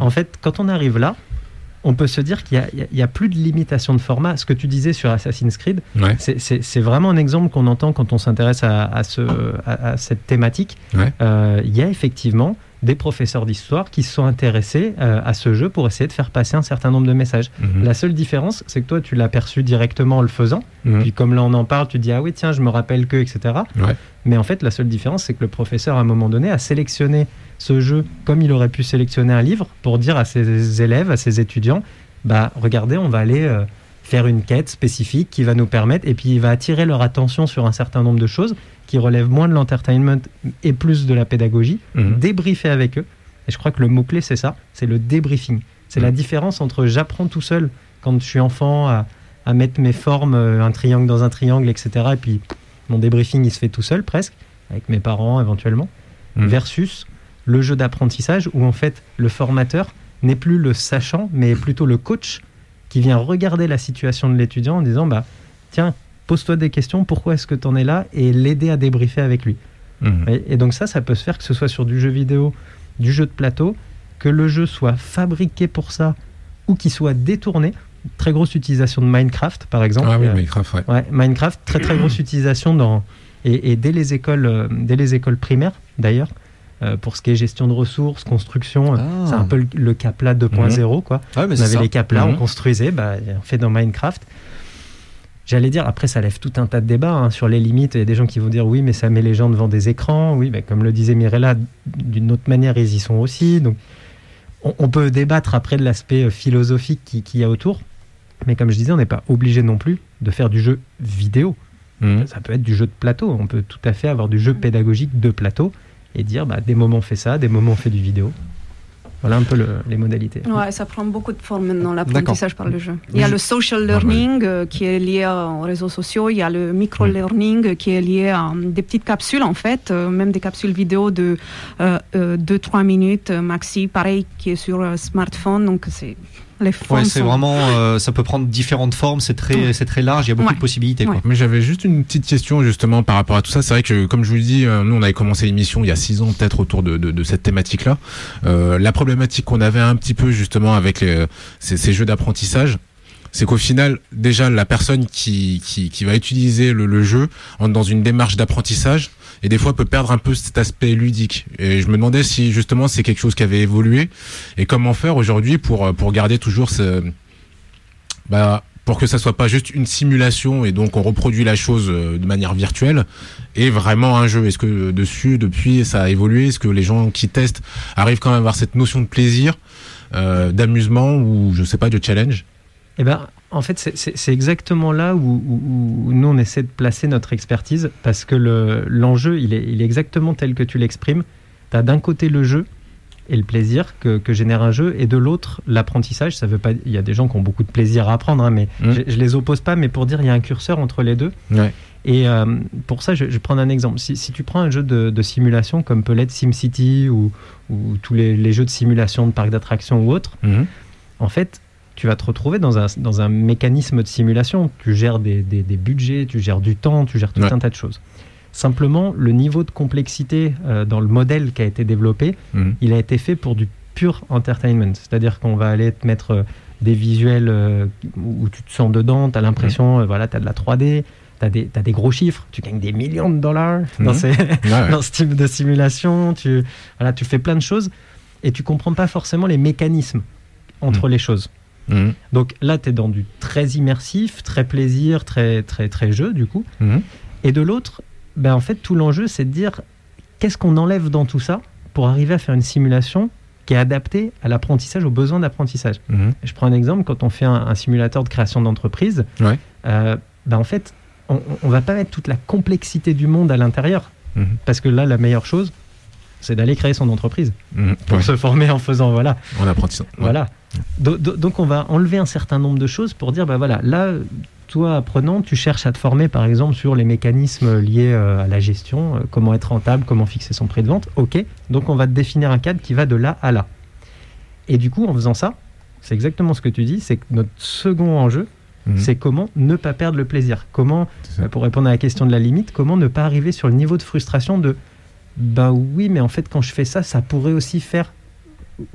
en fait, quand on arrive là, on peut se dire qu'il n'y a, il y a plus de limitation de format. Ce que tu disais sur Assassin's Creed, Ouais. c'est- vraiment un exemple qu'on entend quand on s'intéresse à, à ce, à, à cette thématique. Ouais. Euh, Il y a effectivement des professeurs d'histoire qui se sont intéressés euh, à ce jeu pour essayer de faire passer un certain nombre de messages. Mhm. La seule différence, c'est que toi, tu l'as perçu directement en le faisant. Mhm. Puis comme là, on en parle, tu dis, ah oui, tiens, je me rappelle que, etc. Ouais. Mais en fait, la seule différence, c'est que le professeur, à un moment donné, a sélectionné ce jeu comme il aurait pu sélectionner un livre pour dire à ses élèves, à ses étudiants, bah regardez, on va aller euh, faire une quête spécifique qui va nous permettre, et puis il va attirer leur attention sur un certain nombre de choses qui relèvent moins de l'entertainment et plus de la pédagogie, Mhm. débriefer avec eux. Et je crois que le mot-clé, c'est ça, c'est le débriefing. C'est la Mhm. différence entre j'apprends tout seul quand je suis enfant à, à mettre mes formes, euh, un triangle dans un triangle, etc. Et puis mon débriefing, il se fait tout seul presque, avec mes parents éventuellement, Mhm. versus le jeu d'apprentissage où en fait le formateur n'est plus le sachant, mais plutôt le coach qui vient regarder la situation de l'étudiant en disant bah tiens, pose-toi des questions, pourquoi est-ce que tu en es là et l'aider à débriefer avec lui. Mhm. Et, et donc ça, ça peut se faire que ce soit sur du jeu vidéo, du jeu de plateau, que le jeu soit fabriqué pour ça ou qu'il soit détourné. Très grosse utilisation de Minecraft, par exemple. Ah oui, Euh, Minecraft, ouais. Ouais, Minecraft, très très grosse utilisation dans et, et dès les écoles, euh, dès les écoles primaires d'ailleurs, euh, pour ce qui est gestion de ressources, construction, euh, Ah. c'est un peu le, le Capla 2.0 quoi. Ouais, mais On avait ça. les Capla, on Mhm. construisait, bah, on fait dans Minecraft. J'allais dire, après ça lève tout un tas de débats hein, sur les limites. Il y a des gens qui vont dire oui, mais ça met les gens devant des écrans. Oui, bah, comme le disait Mirella, d'une autre manière, ils y sont aussi. Donc, on, on peut débattre après de l'aspect euh, philosophique qui- qu'il y a autour. Mais comme je disais, on n'est pas obligé non plus de faire du jeu vidéo. Mhm. Ça peut être du jeu de plateau. On peut tout à fait avoir du jeu pédagogique de plateau et dire bah, des moments on fait ça, des moments on fait du vidéo. Voilà un peu le- les modalités. Ouais, ça prend beaucoup de formes maintenant, l'apprentissage par le jeu. Il y a le social learning euh, qui est lié aux réseaux sociaux, il y a le micro-learning qui est lié à euh, des petites capsules en fait, euh, même des capsules vidéo de 2-3 minutes euh, maxi, pareil qui est sur euh, smartphone, donc c'est les formes Ouais, c'est sont- vraiment, euh, ça peut prendre différentes formes, c'est très, Ouais. c'est très large, il y a beaucoup Ouais. de possibilités. Quoi. Ouais. Mais j'avais juste une petite question justement par rapport à tout ça. C'est vrai que comme je vous le dis, euh, nous on avait commencé l'émission il y a six ans peut-être autour de, de, de cette thématique-là. Euh, la problématique qu'on avait un petit peu justement avec les, ces, ces jeux d'apprentissage, c'est qu'au final déjà la personne qui, qui, qui va utiliser le, le jeu entre dans une démarche d'apprentissage et des fois peut perdre un peu cet aspect ludique. Et je me demandais si justement c'est quelque chose qui avait évolué et comment faire aujourd'hui pour euh, pour garder toujours ce bah pour que ça soit pas juste une simulation et donc on reproduit la chose euh, de manière virtuelle et vraiment un jeu? Est-ce que euh, dessus depuis ça a évolué? Est-ce que les gens qui testent arrivent quand même à avoir cette notion de plaisir, euh, d'amusement ou je sais pas de challenge? Eh ben, En fait, c'est- exactement là où, où- où nous, on essaie de placer notre expertise, parce que le- l'enjeu, il, est, il est exactement tel que tu l'exprimes. Tu as d'un côté le jeu et le plaisir que, que génère un jeu, et de l'autre, l'apprentissage. Ça veut pas, il y a des gens qui ont beaucoup de plaisir à apprendre, hein, mais Mhm. je, je les oppose pas, mais pour dire, il y a un curseur entre les deux. Ouais. Et euh, pour ça, je, vais prendre un exemple. Si, si tu prends un jeu de, de simulation comme peut l'être SimCity ou, ou tous les, les jeux de simulation de parcs d'attractions ou autres, Mhm. en fait, tu vas te retrouver dans un, dans un mécanisme de simulation. Tu gères des, des- des budgets, tu gères du temps, tu gères tout Ouais. un tas de choses. Simplement, le niveau de complexité euh, dans le modèle qui a été développé, Mhm. il a été fait pour du pur entertainment. C'est-à-dire qu'on va aller te mettre euh, des visuels euh, où tu te sens dedans, tu as l'impression, euh, voilà, tu as de la 3D, tu as, des gros chiffres, tu gagnes des millions de dollars dans Mhm. ces, Ouais, dans ce type de simulation. Tu, voilà, tu fais plein de choses et tu comprends pas forcément les mécanismes entre les choses. Mhm. Donc là, tu es dans du très immersif, très plaisir, très, très, très jeu, du coup. Mhm. Et de l'autre, ben, en fait, tout l'enjeu, c'est de dire qu'est-ce qu'on enlève dans tout ça pour arriver à faire une simulation qui est adaptée à l'apprentissage, aux besoins d'apprentissage? Mhm. Je prends un exemple, quand on fait un, un simulateur de création d'entreprise, Ouais. euh, ben, en fait, on ne va pas mettre toute la complexité du monde à l'intérieur. Parce que là, la meilleure chose, c'est d'aller créer son entreprise Mhm. pour Ouais. se former en faisant, voilà. En apprentissant. Ouais. Voilà. Do- do- Donc on va enlever un certain nombre de choses pour dire, bah voilà, là, toi apprenant, tu cherches à te former par exemple sur les mécanismes liés euh, à la gestion, euh, comment être rentable, comment fixer son prix de vente. Ok, donc on va te définir un cadre qui va de là à là. Et du coup, en faisant ça, c'est exactement ce que tu dis, c'est que notre second enjeu, Mhm. c'est comment ne pas perdre le plaisir. Comment, pour répondre à la question de la limite, comment ne pas arriver sur le niveau de frustration de ben oui, mais en fait, quand je fais ça, ça pourrait aussi faire.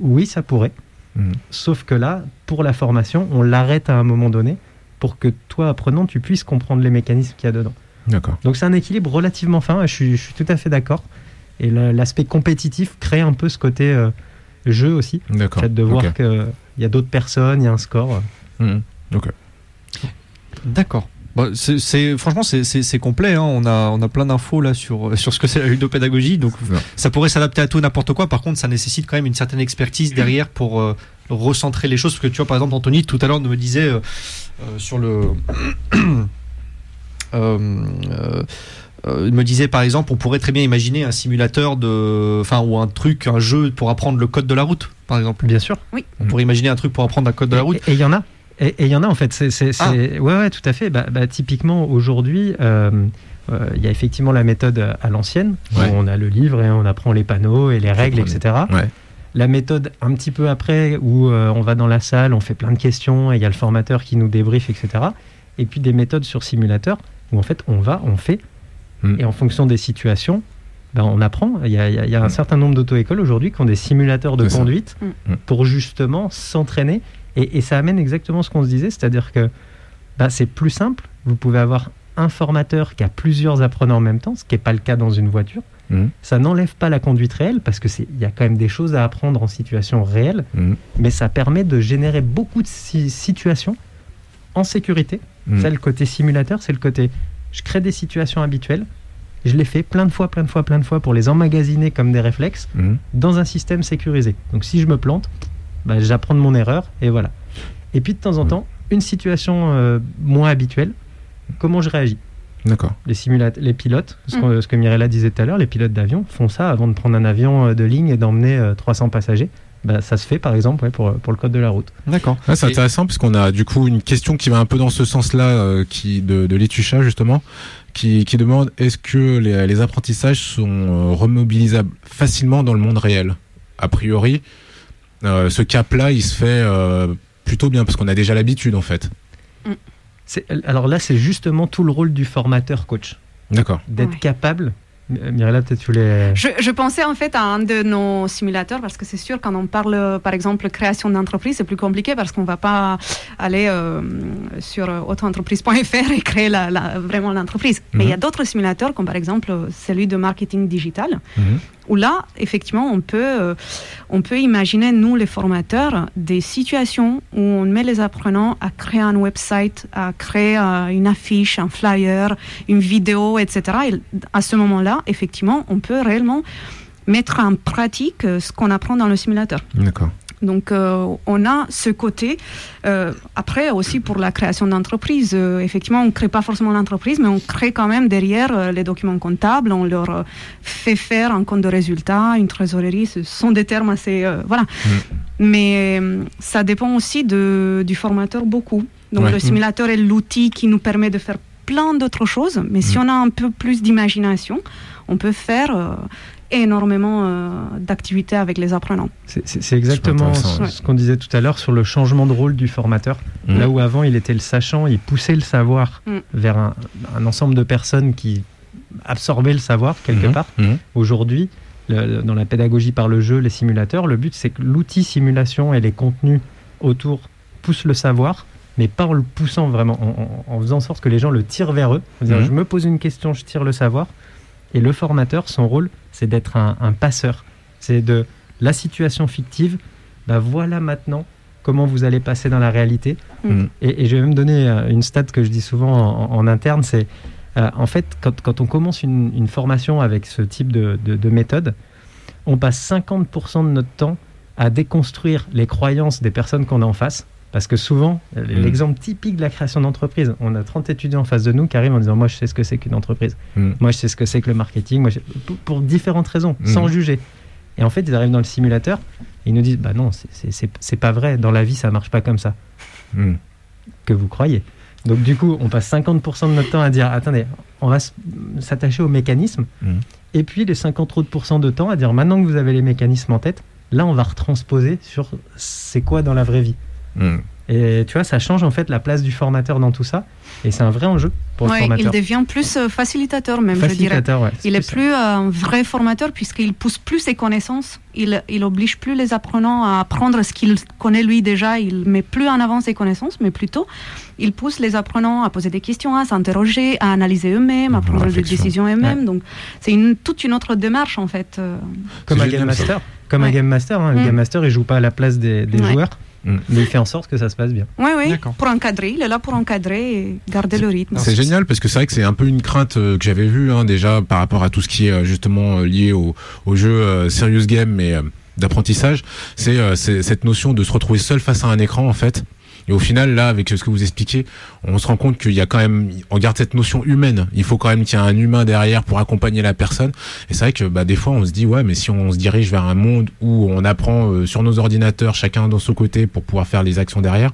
Oui, ça pourrait. Mhm. Sauf que là, pour la formation, on l'arrête à un moment donné pour que toi, apprenant, tu puisses comprendre les mécanismes qu'il y a dedans. D'accord. Donc c'est un équilibre relativement fin, je suis, je suis tout à fait d'accord. Et le- l'aspect compétitif crée un peu ce côté euh, jeu aussi. Le D'accord. fait de voir qu'il y a d'autres personnes, il y a un score. Mhm. D'accord. C'est, c'est- franchement, c'est, complet. hein. On, a, on a plein d'infos là sur, sur ce que c'est la ludopédagogie. Donc, Ouais. ça pourrait s'adapter à tout n'importe quoi. Par contre, ça nécessite quand même une certaine expertise derrière pour euh, recentrer les choses. Parce que tu vois, par exemple, Anthony, tout à l'heure, me disait euh, euh, sur le. Euh, euh, euh, il me disait par exemple, on pourrait très bien imaginer un simulateur de, enfin ou un truc, un jeu pour apprendre le code de la route, par exemple. Bien sûr. On pourrait imaginer un truc pour apprendre un code de la route. Et il y en a. Et il y en a en fait. C'est, c'est, Ah. c'est- Ouais, ouais, tout à fait. Bah, bah, typiquement, aujourd'hui, euh, euh, il y a effectivement la méthode à l'ancienne, où Ouais. on a le livre et on apprend les panneaux et les règles, etc. Ouais. La méthode un petit peu après, où euh, on va dans la salle, on fait plein de questions, et il y a le formateur qui nous débriefe, etc. Et puis des méthodes sur simulateur, où en fait on va, on fait, Mm. et en fonction des situations, ben, on apprend. Il y a, il y a- il y a un Mm. certain nombre d'auto-écoles aujourd'hui qui ont des simulateurs de C'est conduite Mm. Mm. pour justement s'entraîner. Et, et ça amène exactement ce qu'on se disait, c'est-à-dire que ben, c'est plus simple. Vous pouvez avoir un formateur qui a plusieurs apprenants en même temps, ce qui n'est pas le cas dans une voiture. Mhm. Ça n'enlève pas la conduite réelle parce que c'est il y a quand même des choses à apprendre en situation réelle, Mhm. mais ça permet de générer beaucoup de si- situations en sécurité. Mhm. Ça, le côté simulateur, c'est le côté je crée des situations habituelles, je les fais plein de fois, plein de fois, plein de fois pour les emmagasiner comme des réflexes Mhm. dans un système sécurisé. Donc si je me plante, bah, j'apprends de mon erreur et voilà. Et puis de temps en temps, une situation euh, moins habituelle, comment je réagis? D'accord. les, les pilotes, ce, Mm. qu'on- ce que Mirella disait tout à l'heure, les pilotes d'avion font ça avant de prendre un avion euh, de ligne et d'emmener euh, 300 passagers. Bah, ça se fait par exemple ouais, pour, pour le code de la route. D'accord. Ah, c'est Et- intéressant parce qu'on a du coup une question qui va un peu dans ce sens-là, euh, qui de, de Letucha justement, qui, qui demande est-ce que les, les apprentissages sont euh, remobilisables facilement dans le monde réel? A priori, euh, ce cap-là, il se fait euh, plutôt bien parce qu'on a déjà l'habitude en fait. C'est- Alors là, c'est justement tout le rôle du formateur coach, D'accord. d'être Ouais. capable. Mi- Mirella, peut-être tu voulais. Je, je pensais en fait à un de nos simulateurs parce que c'est sûr quand on parle par exemple création d'entreprise c'est plus compliqué parce qu'on va pas aller euh, sur autoentreprise.fr et créer la, la- vraiment l'entreprise. Mais il y a d'autres simulateurs comme par exemple celui de marketing digital Mhm. Où là effectivement on peut euh, on peut imaginer nous les formateurs des situations où on met les apprenants à créer un website, à créer euh, une affiche, un flyer, une vidéo, etc. Et à ce moment-là, effectivement, on peut réellement mettre en pratique euh, ce qu'on apprend dans le simulateur. D'accord. Donc euh, on a ce côté. Euh, après aussi pour la création d'entreprise, euh, effectivement on ne crée pas forcément l'entreprise, mais on crée quand même derrière les documents comptables, on leur fait faire un compte de résultat, une trésorerie, ce sont des termes assez... voilà. Mais euh, ça dépend aussi de, du formateur beaucoup. Donc Ouais. le simulateur est l'outil qui nous permet de faire plein d'autres choses, mais si on a un peu plus d'imagination, on peut faire euh, énormément euh, d'activités avec les apprenants. C'est- exactement ce, ce qu'on disait tout à l'heure sur le changement de rôle du formateur. Mm. Là où avant il était le sachant, il poussait le savoir Mm. vers un, un ensemble de personnes qui absorbaient le savoir quelque Mhm. part. Mhm. Aujourd'hui, dans la pédagogie par le jeu, les simulateurs, le but c'est que l'outil simulation et les contenus autour poussent le savoir, mais pas en le poussant vraiment, en, en- en faisant en sorte que les gens le tirent vers eux. Mhm. Je me pose une question, je tire le savoir. Et le formateur, son rôle, c'est d'être un, un passeur. C'est de la situation fictive, bah voilà maintenant comment vous allez passer dans la réalité. Mhm. Et, et je vais même donner euh, une stat que je dis souvent en, en interne, c'est euh, en fait quand, quand on commence une, une formation avec ce type de, de- de méthode, on passe 50% de notre temps à déconstruire les croyances des personnes qu'on a en face. Parce que souvent, euh, l'exemple typique de la création d'entreprise, on a 30 étudiants en face de nous qui arrivent en disant Moi, je sais ce que c'est qu'une entreprise. Mm. Moi, je sais ce que c'est que le marketing. Moi, je- pour, différentes raisons, Mm. sans juger. Et en fait, ils arrivent dans le simulateur et ils nous disent Bah non, c'est- pas vrai. Dans la vie, ça marche pas comme ça que vous croyez. Donc du coup, on passe 50% de notre temps à dire attendez, on va s'attacher aux mécanismes, et puis les 50 autres de temps à dire maintenant que vous avez les mécanismes en tête, là on va retransposer sur c'est quoi dans la vraie vie. Mhm. Et tu vois, ça change en fait la place du formateur dans tout ça, et c'est un vrai enjeu pour Ouais, le il formateur. devient plus euh, facilitateur même, je dirais. Facilitateur, ouais. Il est plus euh, un vrai formateur puisqu'il pousse plus ses connaissances. Il, il oblige plus les apprenants à apprendre ce qu'il connaît lui déjà. Il met plus en avant ses connaissances, mais plutôt il pousse les apprenants à poser des questions, à s'interroger, à analyser eux-mêmes, à prendre des décisions eux-mêmes. Donc c'est une, toute une autre démarche en fait. euh. Comme un game master. Comme un game master, hein. le Mm. game master il joue pas à la place des, des Ouais. joueurs, Mm. mais il fait en sorte que ça se passe bien. Oui, oui, pour encadrer. Il est là pour encadrer et garder le rythme. C'est génial parce que c'est vrai que c'est un peu une crainte euh, que j'avais vue hein, déjà par rapport à tout ce qui est euh, justement euh, lié au, au jeu euh, serious game mais euh, d'apprentissage. C'est euh, c'est cette notion de se retrouver seul face à un écran en fait. Et au final, là, avec ce que vous expliquez, on se rend compte qu'il y a quand même, on garde cette notion humaine. Il faut quand même qu'il y ait un humain derrière pour accompagner la personne. Et c'est vrai que, bah, des fois, on se dit, ouais, mais si on se dirige vers un monde où on apprend euh, sur nos ordinateurs, chacun dans son côté, pour pouvoir faire les actions derrière,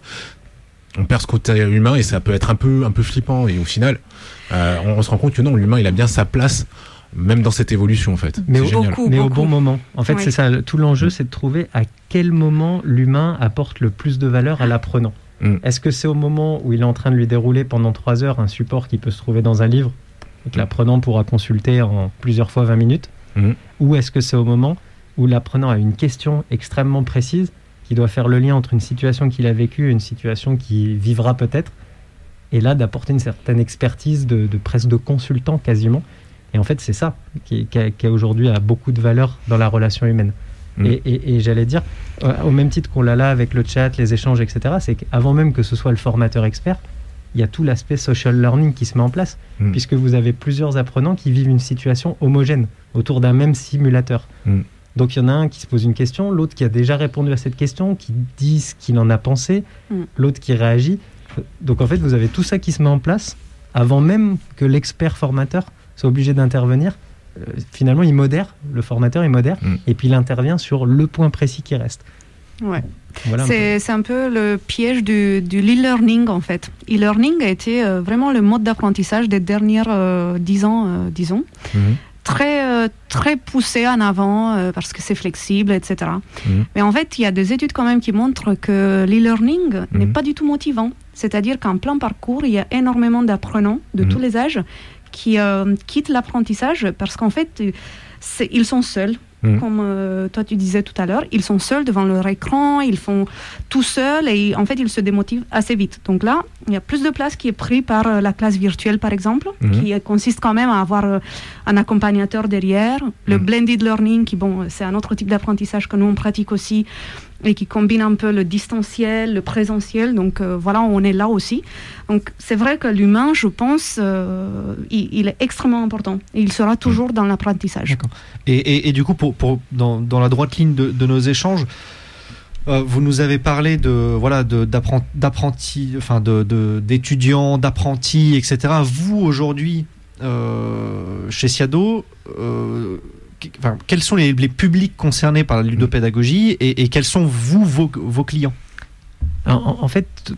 on perd ce côté humain et ça peut être un peu, un peu flippant. Et au final, euh, on, on se rend compte que non, l'humain, il a bien sa place, même dans cette évolution, en fait. Mais. Beaucoup, mais au bon moment. En fait, Oui. c'est ça. Tout l'enjeu, c'est de trouver à quel moment l'humain apporte le plus de valeur à l'apprenant. Mm. Est-ce que c'est au moment où il est en train de lui dérouler pendant trois heures un support qui peut se trouver dans un livre et que l'apprenant pourra consulter en plusieurs fois 20 minutes Mm. Ou est-ce que c'est au moment où l'apprenant a une question extrêmement précise qui doit faire le lien entre une situation qu'il a vécue et une situation qu'il vivra peut-être et là d'apporter une certaine expertise de, de presque de consultant quasiment? Et en fait c'est ça qui, qui, aujourd'hui a beaucoup de valeur dans la relation humaine Mm. et, et- et j'allais dire euh, au même titre qu'on l'a là avec le chat les échanges etc c'est qu'avant même que ce soit le formateur expert il y a tout l'aspect social learning qui se met en place Mm. puisque vous avez plusieurs apprenants qui vivent une situation homogène autour d'un même simulateur Mm. donc il y en a un qui se pose une question, l'autre qui a déjà répondu à cette question, qui dit ce qu'il en a pensé, Mm. l'autre qui réagit. Donc en fait, vous avez tout ça qui se met en place avant même que l'expert formateur soit obligé d'intervenir. Euh, finalement, il modère, le formateur il modère, Mm. et puis il intervient sur le point précis qui reste. Ouais. Voilà. C'est c'est un peu le piège du, du e-learning en fait. E-learning a été euh, vraiment le mode d'apprentissage des dernières euh, dix ans, euh, disons. Mhm. Très, euh, très poussé en avant euh, parce que c'est flexible, etc. Mhm. Mais en fait, il y a des études quand même qui montrent que l'e-learning n'est Mhm. pas du tout motivant. C'est-à-dire qu'en plein parcours, il y a énormément d'apprenants de tous les âges qui euh, quittent l'apprentissage parce qu'en fait, euh, ils sont seuls. Mhm. Comme euh, toi tu disais tout à l'heure, ils sont seuls devant leur écran, ils font tout seuls et en fait ils se démotivent assez vite. Donc là, il y a plus de place qui est pris par la classe virtuelle par exemple, Mhm. qui consiste quand même à avoir un accompagnateur derrière. Le Mhm. blended learning, qui bon, c'est un autre type d'apprentissage que nous on pratique aussi et qui combine un peu le distanciel, le présentiel. Donc euh, voilà, on est là aussi. Donc c'est vrai que l'humain, je pense, euh, il, il est extrêmement important. Et il sera toujours dans l'apprentissage. Et, et- et du coup, pour, pour- dans, dans la droite ligne de, de nos échanges, Euh, vous nous avez parlé de voilà de d'apprentis, enfin de d'étudiants, d'apprentis, etc. Vous aujourd'hui chez Siado, enfin, quels sont les, les, publics concernés par la ludopédagogie et, et quels sont vous vos, vos clients? En, fait,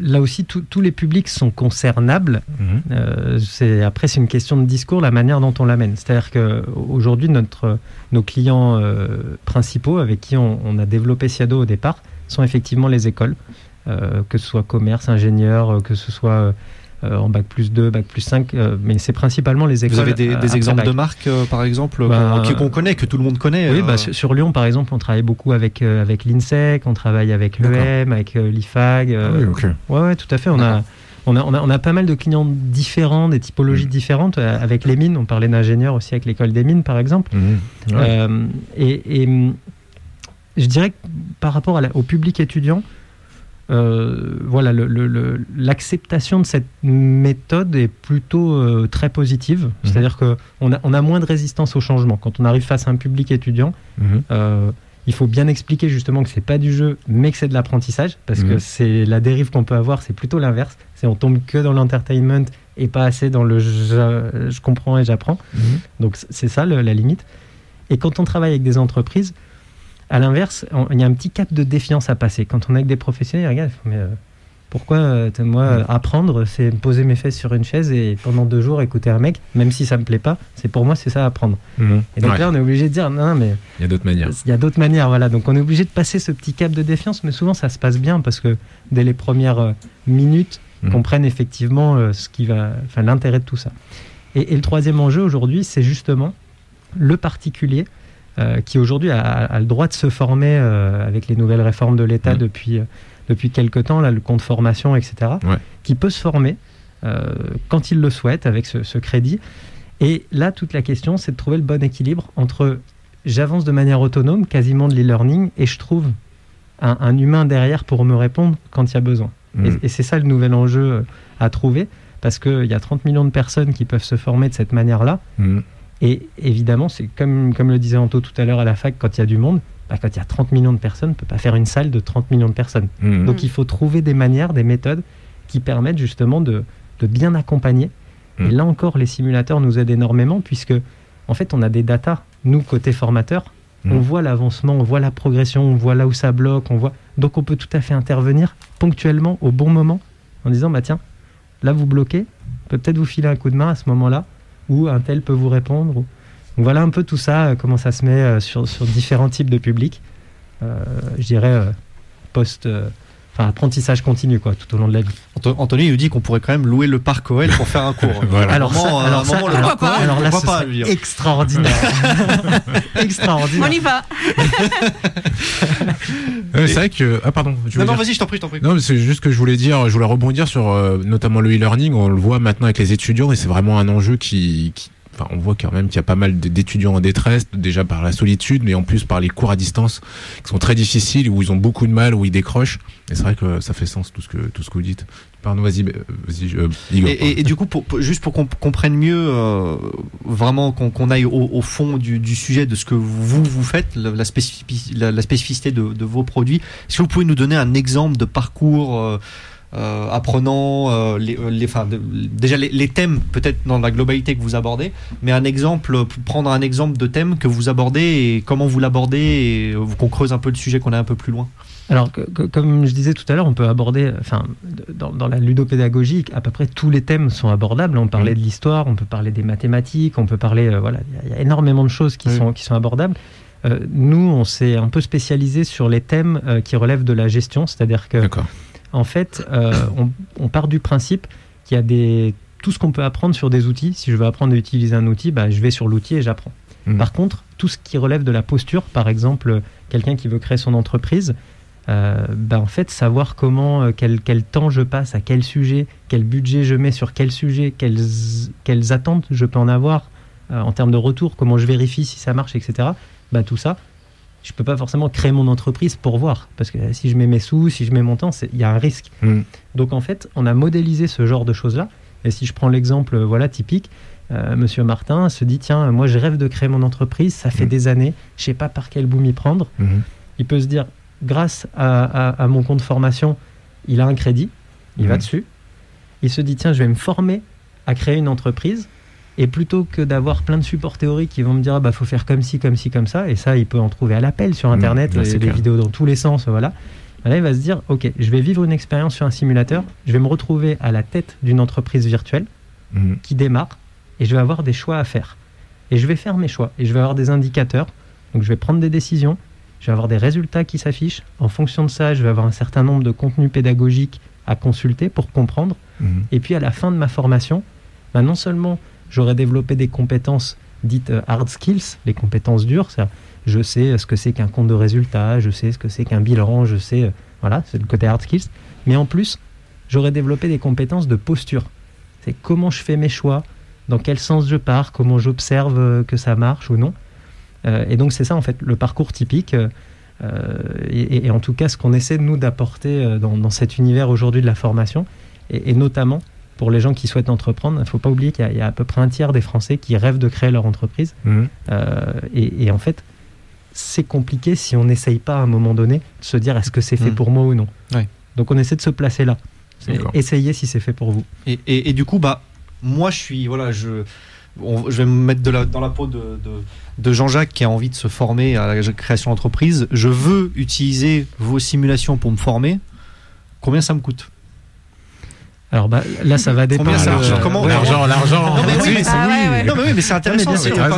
là aussi, tous les publics sont concernables. Mhm. Euh, après, c'est une question de discours, la manière dont on l'amène. C'est-à-dire qu'aujourd'hui, nos clients euh, principaux avec qui on, a développé Siado au départ sont effectivement les écoles, euh, que ce soit commerce, ingénieur, que ce soit euh, en bac plus 2, bac plus 5, euh, mais c'est principalement les écoles. Vous avez des, des exemples de marques, euh, par exemple, bah, qu'on connaît, que tout le monde connaît Oui, bah, sur, Lyon, par exemple, on travaille beaucoup avec, avec l'INSEC, on travaille avec l'EM, avec l'IFAG. Ah oui, ok. Ouais, ouais, tout à fait. On a, on a, on, a, on a, pas mal de clients différents, des typologies mm. différentes. Avec les mines, on parlait d'ingénieurs aussi avec l'école des mines, par exemple. Mm. et, et, je dirais que par rapport au public étudiant, euh, voilà, l'acceptation le, de cette méthode est plutôt euh, très positive. Mhm. C'est-à-dire qu'on a, on a moins de résistance au changement. Quand on arrive face à un public étudiant, mhm. euh, il faut bien expliquer justement que c'est pas du jeu, mais que c'est de l'apprentissage, parce que mhm. c'est la dérive qu'on peut avoir, c'est plutôt l'inverse. C'est on tombe que dans l'entertainment et pas assez dans le je, je comprends et j'apprends. Donc c'est ça la limite. Et quand on travaille avec des entreprises, à l'inverse, il y a un petit cap de défiance à passer. Quand on est avec des professionnels, ils regardent, mais euh, pourquoi euh, moi apprendre, c'est poser mes fesses sur une chaise et pendant deux jours écouter un mec, même si ça me plaît pas, c'est pour moi c'est ça apprendre. Mhm. Et donc là on est obligé de dire non, mais il y a d'autres manières. Il y a d'autres manières, voilà. Donc on est obligé de passer ce petit cap de défiance, mais souvent ça se passe bien parce que dès les premières euh, minutes, mmh. comprennent effectivement ce qui va, enfin l'intérêt de tout ça. et le troisième enjeu aujourd'hui, c'est justement le particulier euh, qui aujourd'hui a, le droit de se former euh, avec les nouvelles réformes de l'État mmh. depuis, euh, depuis quelques temps, là, le compte formation, etc., qui peut se former quand il le souhaite avec ce, crédit. Et là, toute la question, c'est de trouver le bon équilibre entre j'avance de manière autonome, quasiment de l'e-learning, et je trouve un, humain derrière pour me répondre quand il y a besoin. Mmh. Et, c'est ça le nouvel enjeu à trouver, parce qu'il y a 30 millions de personnes qui peuvent se former de cette manière-là. Mmh. Et évidemment, c'est comme, comme le disait Anto tout à l'heure à la fac, quand il y a du monde, bah, quand il y a 30 millions de personnes, on ne peut pas faire une salle de 30 millions de personnes. Mmh. Donc il faut trouver des manières, des méthodes qui permettent justement de, de bien accompagner. Et mmh. là encore, les simulateurs nous aident énormément puisque, en fait, on a des datas. Nous, côté formateur, mmh. on voit l'avancement, on voit la progression, on voit là où ça bloque, on voit. Donc on peut tout à fait intervenir ponctuellement, au bon moment, en disant, bah tiens, là vous bloquez, peut peut-être vous filer un coup de main à ce moment-là où un tel peut vous répondre. Donc voilà un peu tout ça, euh, comment ça se met euh, sur, sur différents types de publics. Euh, je dirais post enfin apprentissage continu quoi tout au long de la vie. Anthony nous dit qu'on pourrait quand même louer le parc OL pour faire un cours. Alors, ça, alors, ça, alors, pas, alors là, pas, extraordinaire. extraordinaire. On y va. c'est vrai que ah pardon. Non, non vas-y, je t'en prie, je t'en prie. Non, c'est juste que je voulais dire, je voulais rebondir sur notamment le e-learning. On le voit maintenant avec les étudiants et c'est vraiment un enjeu qui, qui on voit quand même qu'il y a pas mal d'étudiants en détresse, déjà par la solitude, mais en plus par les cours à distance qui sont très difficiles, où ils ont beaucoup de mal, où ils décrochent. Et c'est vrai que ça fait sens tout ce que tout ce que vous dites. Pardon, vas-y, vas-y, euh, et, du coup, juste pour qu'on comprenne mieux, euh, vraiment qu'on aille au, fond du, sujet de ce que vous vous faites, la, spécificité, de, vos produits, est-ce que vous pouvez nous donner un exemple de parcours euh, euh, apprenant euh, les, euh, les déjà les, thèmes peut-être dans la globalité que vous abordez, mais un exemple, prendre un exemple de thème que vous abordez et comment vous l'abordez et qu'on creuse un peu le sujet, qu'on est un peu plus loin. Alors, comme je disais tout à l'heure, on peut aborder, enfin, dans, dans, la ludopédagogie, à peu près tous les thèmes sont abordables. On parlait de l'histoire, on peut parler des mathématiques, on peut parler, voilà, il y, a énormément de choses qui sont qui sont abordables. nous, on s'est un peu spécialisé sur les thèmes qui relèvent de la gestion, c'est-à-dire que en fait, euh, on, part du principe qu'il y a des, tout ce qu'on peut apprendre sur des outils. Si je veux apprendre à utiliser un outil, bah, je vais sur l'outil et j'apprends. Mmh. Par contre, tout ce qui relève de la posture, par exemple, quelqu'un qui veut créer son entreprise, euh, bah, en fait, savoir comment, euh, quel, quel, temps je passe, à quel sujet, quel budget je mets sur quel sujet, quelles, quelles attentes je peux en avoir en termes de retour, comment je vérifie si ça marche, etc. Bah, tout ça, je peux pas forcément créer mon entreprise pour voir. Parce que si je mets mes sous, si je mets mon temps, il y a un risque. Mm. Donc en fait, on a modélisé ce genre de choses-là. Et si je prends l'exemple voilà, typique, euh, Monsieur Martin se dit tiens, moi je rêve de créer mon entreprise, ça fait mm. des années, je sais pas par quel bout m'y prendre. Mm-hmm. Il peut se dire grâce à, à- à mon compte formation, il a un crédit, il va dessus, il se dit tiens, je vais me former à créer une entreprise. Et plutôt que d'avoir plein de supports théoriques qui vont me dire ah bah faut faire comme ci, comme ci, comme ça, et ça il peut en trouver à l'appel sur Mhm. internet, c'est des vidéos dans tous les sens, voilà. Là il va se dire ok, je vais vivre une expérience sur un simulateur, je vais me retrouver à la tête d'une entreprise virtuelle Mhm. qui démarre et je vais avoir des choix à faire. Et je vais faire mes choix et je vais avoir des indicateurs. Donc je vais prendre des décisions, je vais avoir des résultats qui s'affichent. En fonction de ça, je vais avoir un certain nombre de contenus pédagogiques à consulter pour comprendre. Mhm. Et puis à la fin de ma formation, bah, non seulement j'aurai développé des compétences dites euh, hard skills, les compétences dures, c'est-à-dire, je sais euh, ce que c'est qu'un compte de résultats, je sais ce que c'est qu'un bilan, je sais, euh, voilà, c'est le côté hard skills. Mais en plus, j'aurais développé des compétences de posture. C'est comment je fais mes choix, dans quel sens je pars, comment j'observe que ça marche ou non. Et donc c'est ça en fait le parcours typique. et, en tout cas ce qu'on essaie nous d'apporter dans, cet univers aujourd'hui de la formation, et notamment pour les gens qui souhaitent entreprendre, il ne faut pas oublier qu'il y, a- il y a à peu près un tiers des Français qui rêvent de créer leur entreprise. Mhm. Euh, et, et en fait, c'est compliqué si on n'essaye pas à un moment donné de se dire est-ce que c'est fait Mm. pour moi ou non. Ouais. Donc on essaie de se placer là. Essayez si c'est fait pour vous. Et, et- et du coup, bah, moi, je suis, voilà, je, on- je vais me mettre de la- dans la peau de, de- de Jean-Jacques qui a envie de se former à la création d'entreprise. Je veux utiliser vos simulations pour me former. Combien ça me coûte? Alors bah, là, ça va dépendre. Combien ça de- marche Comment- L'argent, l'argent. Non, mais oui. Ah mais oui, mais c'est intéressant.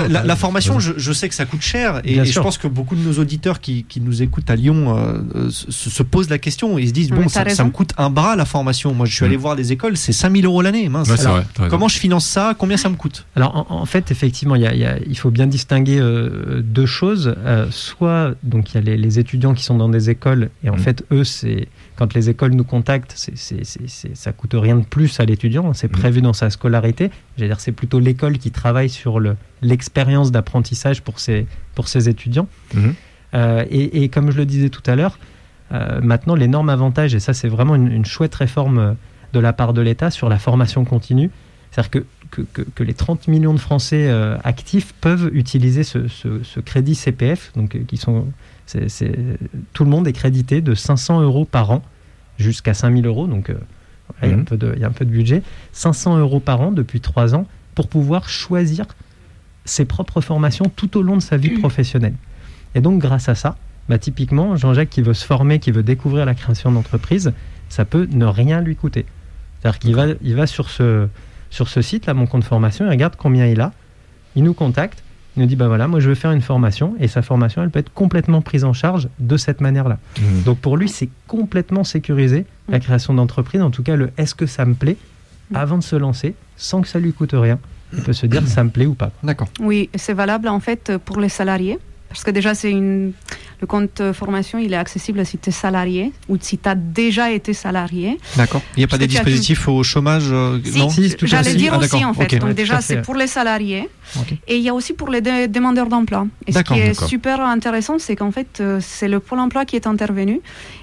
la, formation, je, je sais que ça coûte cher, et, je pense que beaucoup de nos auditeurs qui, qui nous écoutent à Lyon euh, se, se posent la question. Ils se disent bon, ça, me coûte un bras la formation. Moi, je suis Mm. allé voir des écoles, c'est 5000 euros l'année. Mince. Ouais, c'est Alors, vrai. t'as raison. Comment je finance ça? Combien ça me coûte? Alors en, en fait, effectivement, il, y a- il y a- il faut bien distinguer euh, deux choses. Euh, soit donc il y a les, les étudiants qui sont dans des écoles et en Mm. fait eux c'est quand les écoles nous contactent, c'est, c'est, c'est, c'est- ça coûte rien de plus à l'étudiant. C'est Mm. prévu dans sa scolarité. Dire c'est plutôt l'école qui travaille sur le, l'expérience d'apprentissage pour ses pour ses étudiants. Mhm. Euh, et, et comme je le disais tout à l'heure, euh, maintenant l'énorme avantage et ça c'est vraiment une, une chouette réforme euh, de la part de l'État sur la formation continue. C'est-à-dire que, que, que- que les 30 millions de Français euh, actifs peuvent utiliser ce, ce- ce crédit CPF, donc qui sont, tout le monde est crédité de 500 euros par an jusqu'à 5000 euros, donc voilà, il y a un Mhm. peu de- il y a un peu de budget, 500 euros par an depuis 3 ans pour pouvoir choisir ses propres formations tout au long de sa vie professionnelle. Et donc grâce à ça, bah, typiquement, Jean-Jacques qui veut se former, qui veut découvrir la création d'entreprise, ça peut ne rien lui coûter. C'est-à-dire qu'il va, il va sur ce, sur ce site, là, mon compte formation, il regarde combien il a, il nous contacte, il nous dit, bah voilà, moi je veux faire une formation, et sa formation, elle peut être complètement prise en charge de cette manière-là. Mhm. Donc pour lui, c'est complètement sécurisé, la création d'entreprise, en tout cas le est-ce que ça me plaît, avant de se lancer, sans que ça lui coûte rien. Il peut se dire, ça me plaît ou pas. D'accord. Oui, c'est valable en fait pour les salariés. Parce que déjà, c'est une... le compte euh, formation, il est accessible si tu es salarié ou si tu as déjà été salarié. D'accord. Il n'y a pas des dispositifs au chômage euh, Non Si, tout à J'allais dire Ah, aussi en fait. Donc Ouais, déjà, c'est pour les salariés. Et il y a aussi pour les demandeurs d'emploi. Et ce qui est d'accord. super intéressant, c'est qu'en fait, euh, c'est le Pôle emploi qui est intervenu.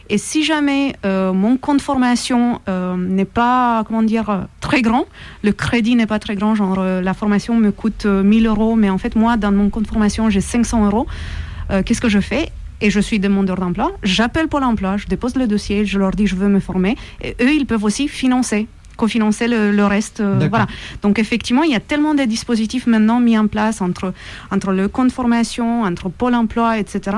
Et si jamais euh, mon compte formation euh, n'est pas, comment dire, très grand, le crédit n'est pas très grand, genre euh, la formation me coûte euh, 1000 euros, mais en fait, moi, dans mon compte formation, j'ai 500 euros, euh, qu'est-ce que je fais? Et je suis demandeur d'emploi, j'appelle Pôle emploi, je dépose le dossier, je leur dis je veux me former, et eux, ils peuvent aussi financer cofinancer le, le reste. euh, voilà. Donc effectivement, il y a tellement de dispositifs maintenant mis en place entre, entre le compte formation, entre Pôle emploi, etc.,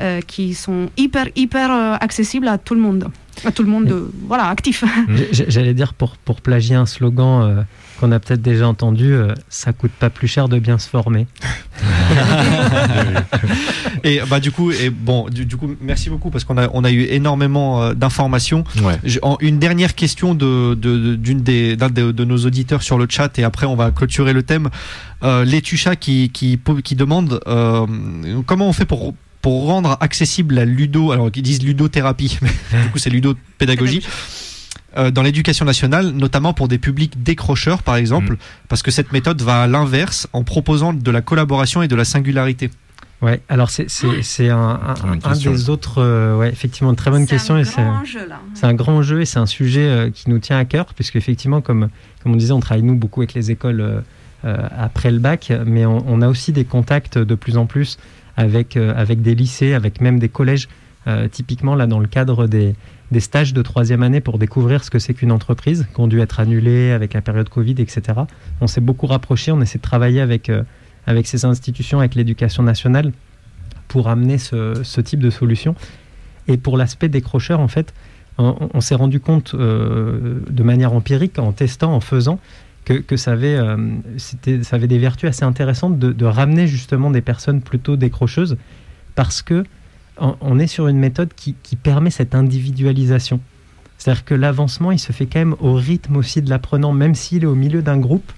euh, qui sont hyper, hyper euh, accessibles à tout le monde. À tout le monde, voilà, actif. J'allais dire pour, pour plagier un slogan qu'on a peut-être déjà entendu, euh, ça coûte pas plus cher de bien se former. Et bah du coup, et bon, du, du coup, merci beaucoup parce qu'on a on a eu énormément euh, d'informations. Ouais. Une dernière question de de- de- d'une des d'un de, de nos auditeurs sur le chat et après on va clôturer le thème. Euh, Letucha qui qui qui demande euh, comment on fait pour pour rendre accessible la ludo alors ils disent ludothérapie mais du coup c'est ludopédagogie euh, dans l'éducation nationale, notamment pour des publics décrocheurs, par exemple, parce que cette méthode va à l'inverse en proposant de la collaboration et de la singularité. Ouais, alors c'est- c'est c'est un, un- un des autres, euh, ouais, effectivement, une très bonne question. et c'est jeu, là. C'est un grand enjeu et c'est un sujet euh, qui nous tient à cœur, puisque effectivement, comme, comme on disait, on travaille nous beaucoup avec les écoles euh, après le bac, mais on, on a aussi des contacts de plus en plus avec, euh, avec des lycées, avec même des collèges Euh, typiquement, là, dans le cadre des, des stages de troisième année pour découvrir ce que c'est qu'une entreprise, qui ont dû être annulés avec la période Covid, etc. On s'est beaucoup rapproché, on essaie de travailler avec, euh, avec ces institutions, avec l'éducation nationale, pour amener ce, type de solution. Et pour l'aspect décrocheur, en fait, on, s'est rendu compte euh, de manière empirique, en testant, en faisant, que, ça, avait, euh, ça avait des vertus assez intéressantes de ramener justement des personnes plutôt décrocheuses, parce que on, on est sur une méthode qui, qui permet cette individualisation. C'est-à-dire que l'avancement, il se fait quand même au rythme aussi de l'apprenant, même s'il est au milieu d'un groupe.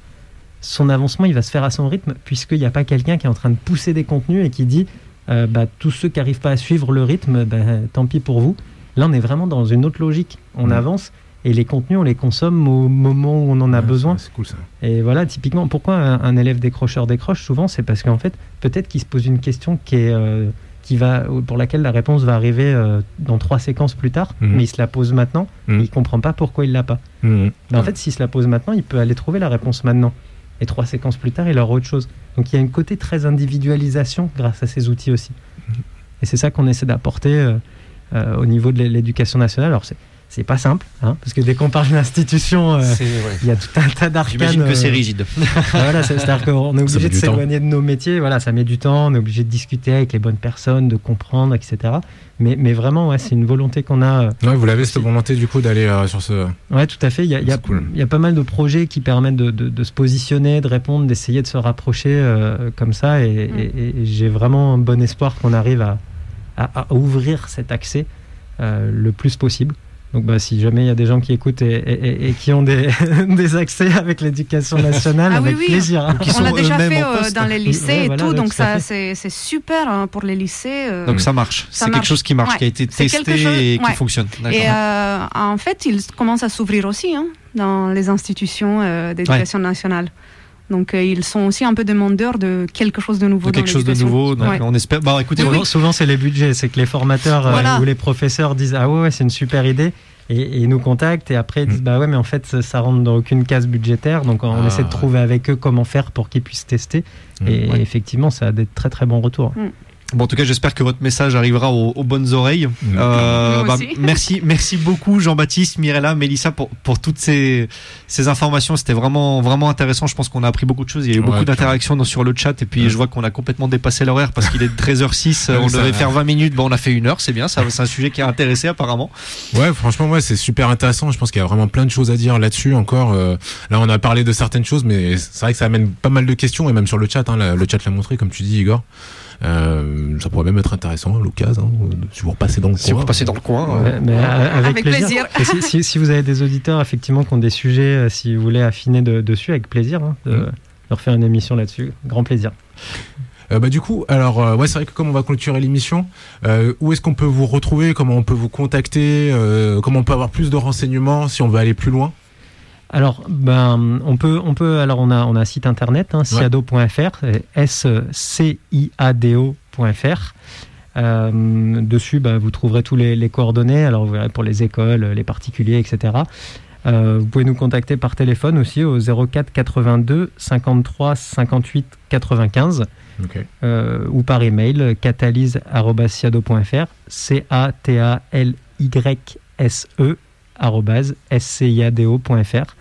Son avancement, il va se faire à son rythme, puisqu'il n'y a pas quelqu'un qui est en train de pousser des contenus et qui dit euh, bah, tous ceux qui n'arrivent pas à suivre le rythme, bah, tant pis pour vous. Là, on est vraiment dans une autre logique. On Mhm. avance et les contenus, on les consomme au moment où on en a Ouais, besoin. C'est cool ça. Et voilà, typiquement, pourquoi un, un élève décrocheur décroche souvent C'est parce qu'en fait, peut-être qu'il se pose une question qui est, euh, qui va, pour laquelle la réponse va arriver euh, dans trois séquences plus tard, Mhm. mais il se la pose maintenant, Mhm. et il comprend pas pourquoi il l'a pas. Mhm. Mais en fait, s'il se la pose maintenant, il peut aller trouver la réponse maintenant. Et trois séquences plus tard, il aura autre chose. Donc il y a une côté très individualisation grâce à ces outils aussi. Et c'est ça qu'on essaie d'apporter euh, euh, au niveau de l'éducation nationale. Alors c'est c'est pas simple, hein, parce que dès qu'on parle d'une institution, euh, ouais. il y a tout un tas d'arcanes. J'imagine que c'est euh, rigide. voilà, c'est- c'est-à-dire qu'on est obligé de s'éloigner de nos métiers. Voilà, ça met du temps. On est obligé de discuter avec les bonnes personnes, de comprendre, etc. Mais, mais vraiment, ouais, c'est une volonté qu'on a. euh, Ouais, vous l'avez cette volonté du coup d'aller euh, sur ce. Ouais, tout à fait. Il y a, il y a- cool. y a pas mal de projets qui permettent de, de- de se positionner, de répondre, d'essayer de se rapprocher euh, comme ça. Et, et- et j'ai vraiment un bon espoir qu'on arrive à, à- à ouvrir cet accès euh, le plus possible. Donc, bah, si jamais il y a des gens qui écoutent et, et- et- et qui ont des, des accès avec l'éducation nationale, Ah avec oui. plaisir. hein. On l'a déjà fait euh, dans les lycées Ouais, et voilà, tout, donc ça c'est c'est super hein, pour les lycées. euh. Donc ça marche. Ça C'est quelque chose qui marche, Ouais. qui a été testé chose- et qui ouais. fonctionne. D'accord. Et euh, en fait, ils commencent à s'ouvrir aussi hein, dans les institutions euh, d'éducation nationale. Donc euh, ils sont aussi un peu demandeurs de quelque chose de nouveau. De quelque dans chose de l'éducation. nouveau. Donc Ouais. on espère. Bah écoutez, Souvent, c'est les budgets, c'est que les formateurs euh, ou les professeurs disent ah ouais, ouais, c'est une super idée et, et ils nous contactent et après ils disent Mm. bah ouais mais en fait ça, ça rentre dans aucune case budgétaire donc on Ah, essaie de trouver avec eux comment faire pour qu'ils puissent tester Mm. et Ouais. effectivement ça a des très très bons retours. Bon, en tout cas, j'espère que votre message arrivera aux, aux bonnes oreilles. Euh, bah, merci, merci beaucoup Jean-Baptiste, Mirella, Mélissa pour, pour toutes ces, ces informations. C'était vraiment, vraiment intéressant. Je pense qu'on a appris beaucoup de choses. Il y a eu Ouais, beaucoup d'interactions sur le chat. Et puis, Ouais. je vois qu'on a complètement dépassé l'horaire parce qu'il est 13h06. Ouais, on devait va. faire 20 minutes. Bon, on a fait une heure. C'est bien. C'est un sujet qui a intéressé apparemment. Ouais, franchement, ouais, c'est super intéressant. Je pense qu'il y a vraiment plein de choses à dire là-dessus encore. Euh, là, on a parlé de certaines choses, mais c'est vrai que ça amène pas mal de questions et même sur le chat. Hein, le chat l'a montré, comme tu dis, Igor. Euh, ça pourrait même être intéressant à l'occasion, hein, si vous repassez dans le Si vous coin. repassez dans le coin. Ouais, mais, euh, avec, Avec plaisir. Et si, si- si vous avez des auditeurs effectivement qui ont des sujets, euh, si vous voulez affiner de- dessus, avec plaisir hein, de Mm. leur faire une émission là-dessus, grand plaisir. Euh, bah du coup, alors euh, ouais, c'est vrai que comme on va clôturer l'émission, euh, où est-ce qu'on peut vous retrouver, comment on peut vous contacter, euh, comment on peut avoir plus de renseignements si on veut aller plus loin? Alors, ben, on peut, on peut. Alors, on a, on a un site internet, hein, siado.fr, s c i a d Euh, dessus, ben, vous trouverez tous les, les coordonnées. Alors, vous verrez pour les écoles, les particuliers, etc. Euh, vous pouvez nous contacter par téléphone aussi au 04 82 53 58 95 Ok. euh, ou par email catalyse@siado.fr c a t a l y s e arobase sciado.fr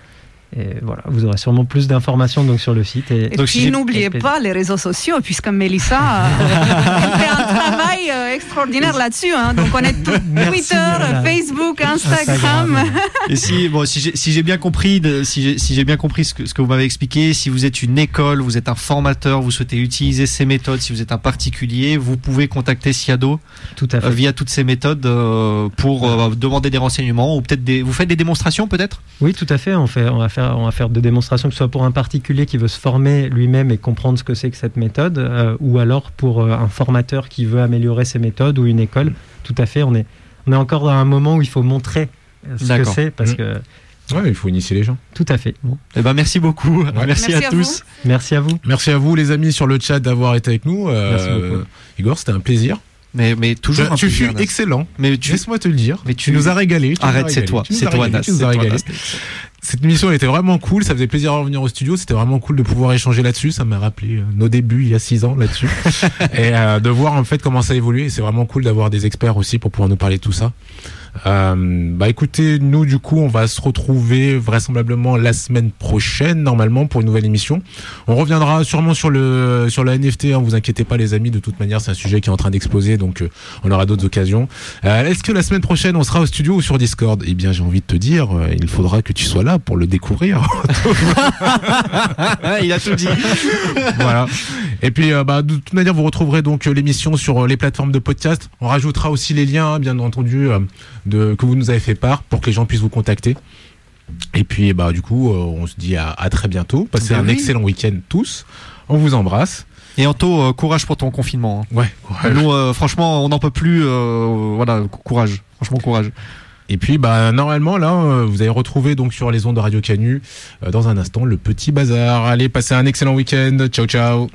et voilà vous aurez sûrement plus d'informations donc sur le site et, Et Donc, puis n'oubliez pas les réseaux sociaux, puisque Mélissa euh, elle fait un travail euh, extraordinaire là-dessus. hein. Donc on est tout- Twitter. Facebook, Instagram. Instagram. Et si, bon, si j'ai si j'ai bien compris, de- si j'ai si j'ai bien compris ce que, ce que vous m'avez expliqué, si vous êtes une école, vous êtes un formateur, vous souhaitez utiliser ces méthodes, si vous êtes un particulier, vous pouvez contacter Siado tout à euh, fait via toutes ces méthodes euh, pour euh, demander des renseignements ou peut-être des. Vous faites des démonstrations peut-être? Oui tout à fait on fait on va faire on va faire des démonstrations que ce soit pour un particulier qui veut se former lui-même et comprendre ce que c'est que cette méthode euh, ou alors pour euh, un formateur qui veut améliorer ses méthodes ou une école tout à fait on est on est encore à un moment où il faut montrer euh, ce que c'est parce Mm. que Ouais, il faut initier les gens. tout à fait Bon. Eh ben merci beaucoup. Merci, Merci à, à tous. merci à vous Merci à vous les amis sur le chat d'avoir été avec nous. Euh, Merci beaucoup. Igor, c'était un plaisir. Mais, mais toujours un tu fus excellent. Mais tu, Laisse-moi te le dire. mais Tu nous as régalé. tu nous as Arrête, c'est régalé, toi. C'est toi, Nas. C'est toi. Cette émission elle était vraiment cool, ça faisait plaisir de revenir au studio, c'était vraiment cool de pouvoir échanger là-dessus, ça m'a rappelé euh, nos débuts il y a six ans là-dessus et euh, de voir en fait comment ça évolue et c'est vraiment cool d'avoir des experts aussi pour pouvoir nous parler de tout ça. Euh, bah écoutez, nous du coup on va se retrouver vraisemblablement la semaine prochaine normalement pour une nouvelle émission. On reviendra sûrement sur le sur la NFT, hein, vous inquiétez pas les amis, de toute manière c'est un sujet qui est en train d'exploser donc euh, on aura d'autres occasions. Euh, Est-ce que la semaine prochaine on sera au studio ou sur Discord? Eh bien j'ai envie de te dire, euh, il faudra que tu sois là pour le découvrir. Il a tout dit. voilà. Et puis, euh, bah, de toute manière, vous retrouverez donc euh, l'émission sur euh, les plateformes de podcast. On rajoutera aussi les liens, hein, bien entendu, euh, de, que vous nous avez fait part pour que les gens puissent vous contacter. Et puis, bah, du coup, euh, on se dit à, à très bientôt. Passez Ben un oui. excellent week-end tous. On vous embrasse. Et Anto, euh, courage pour ton confinement. hein. Ouais. courage. Nous, euh, franchement, on n'en peut plus. euh, voilà, cou- courage. Franchement, courage. Et puis, bah, normalement, là, vous allez retrouver donc sur les ondes de Radio Canu dans un instant le petit bazar. Allez, passez un excellent week-end. Ciao, ciao.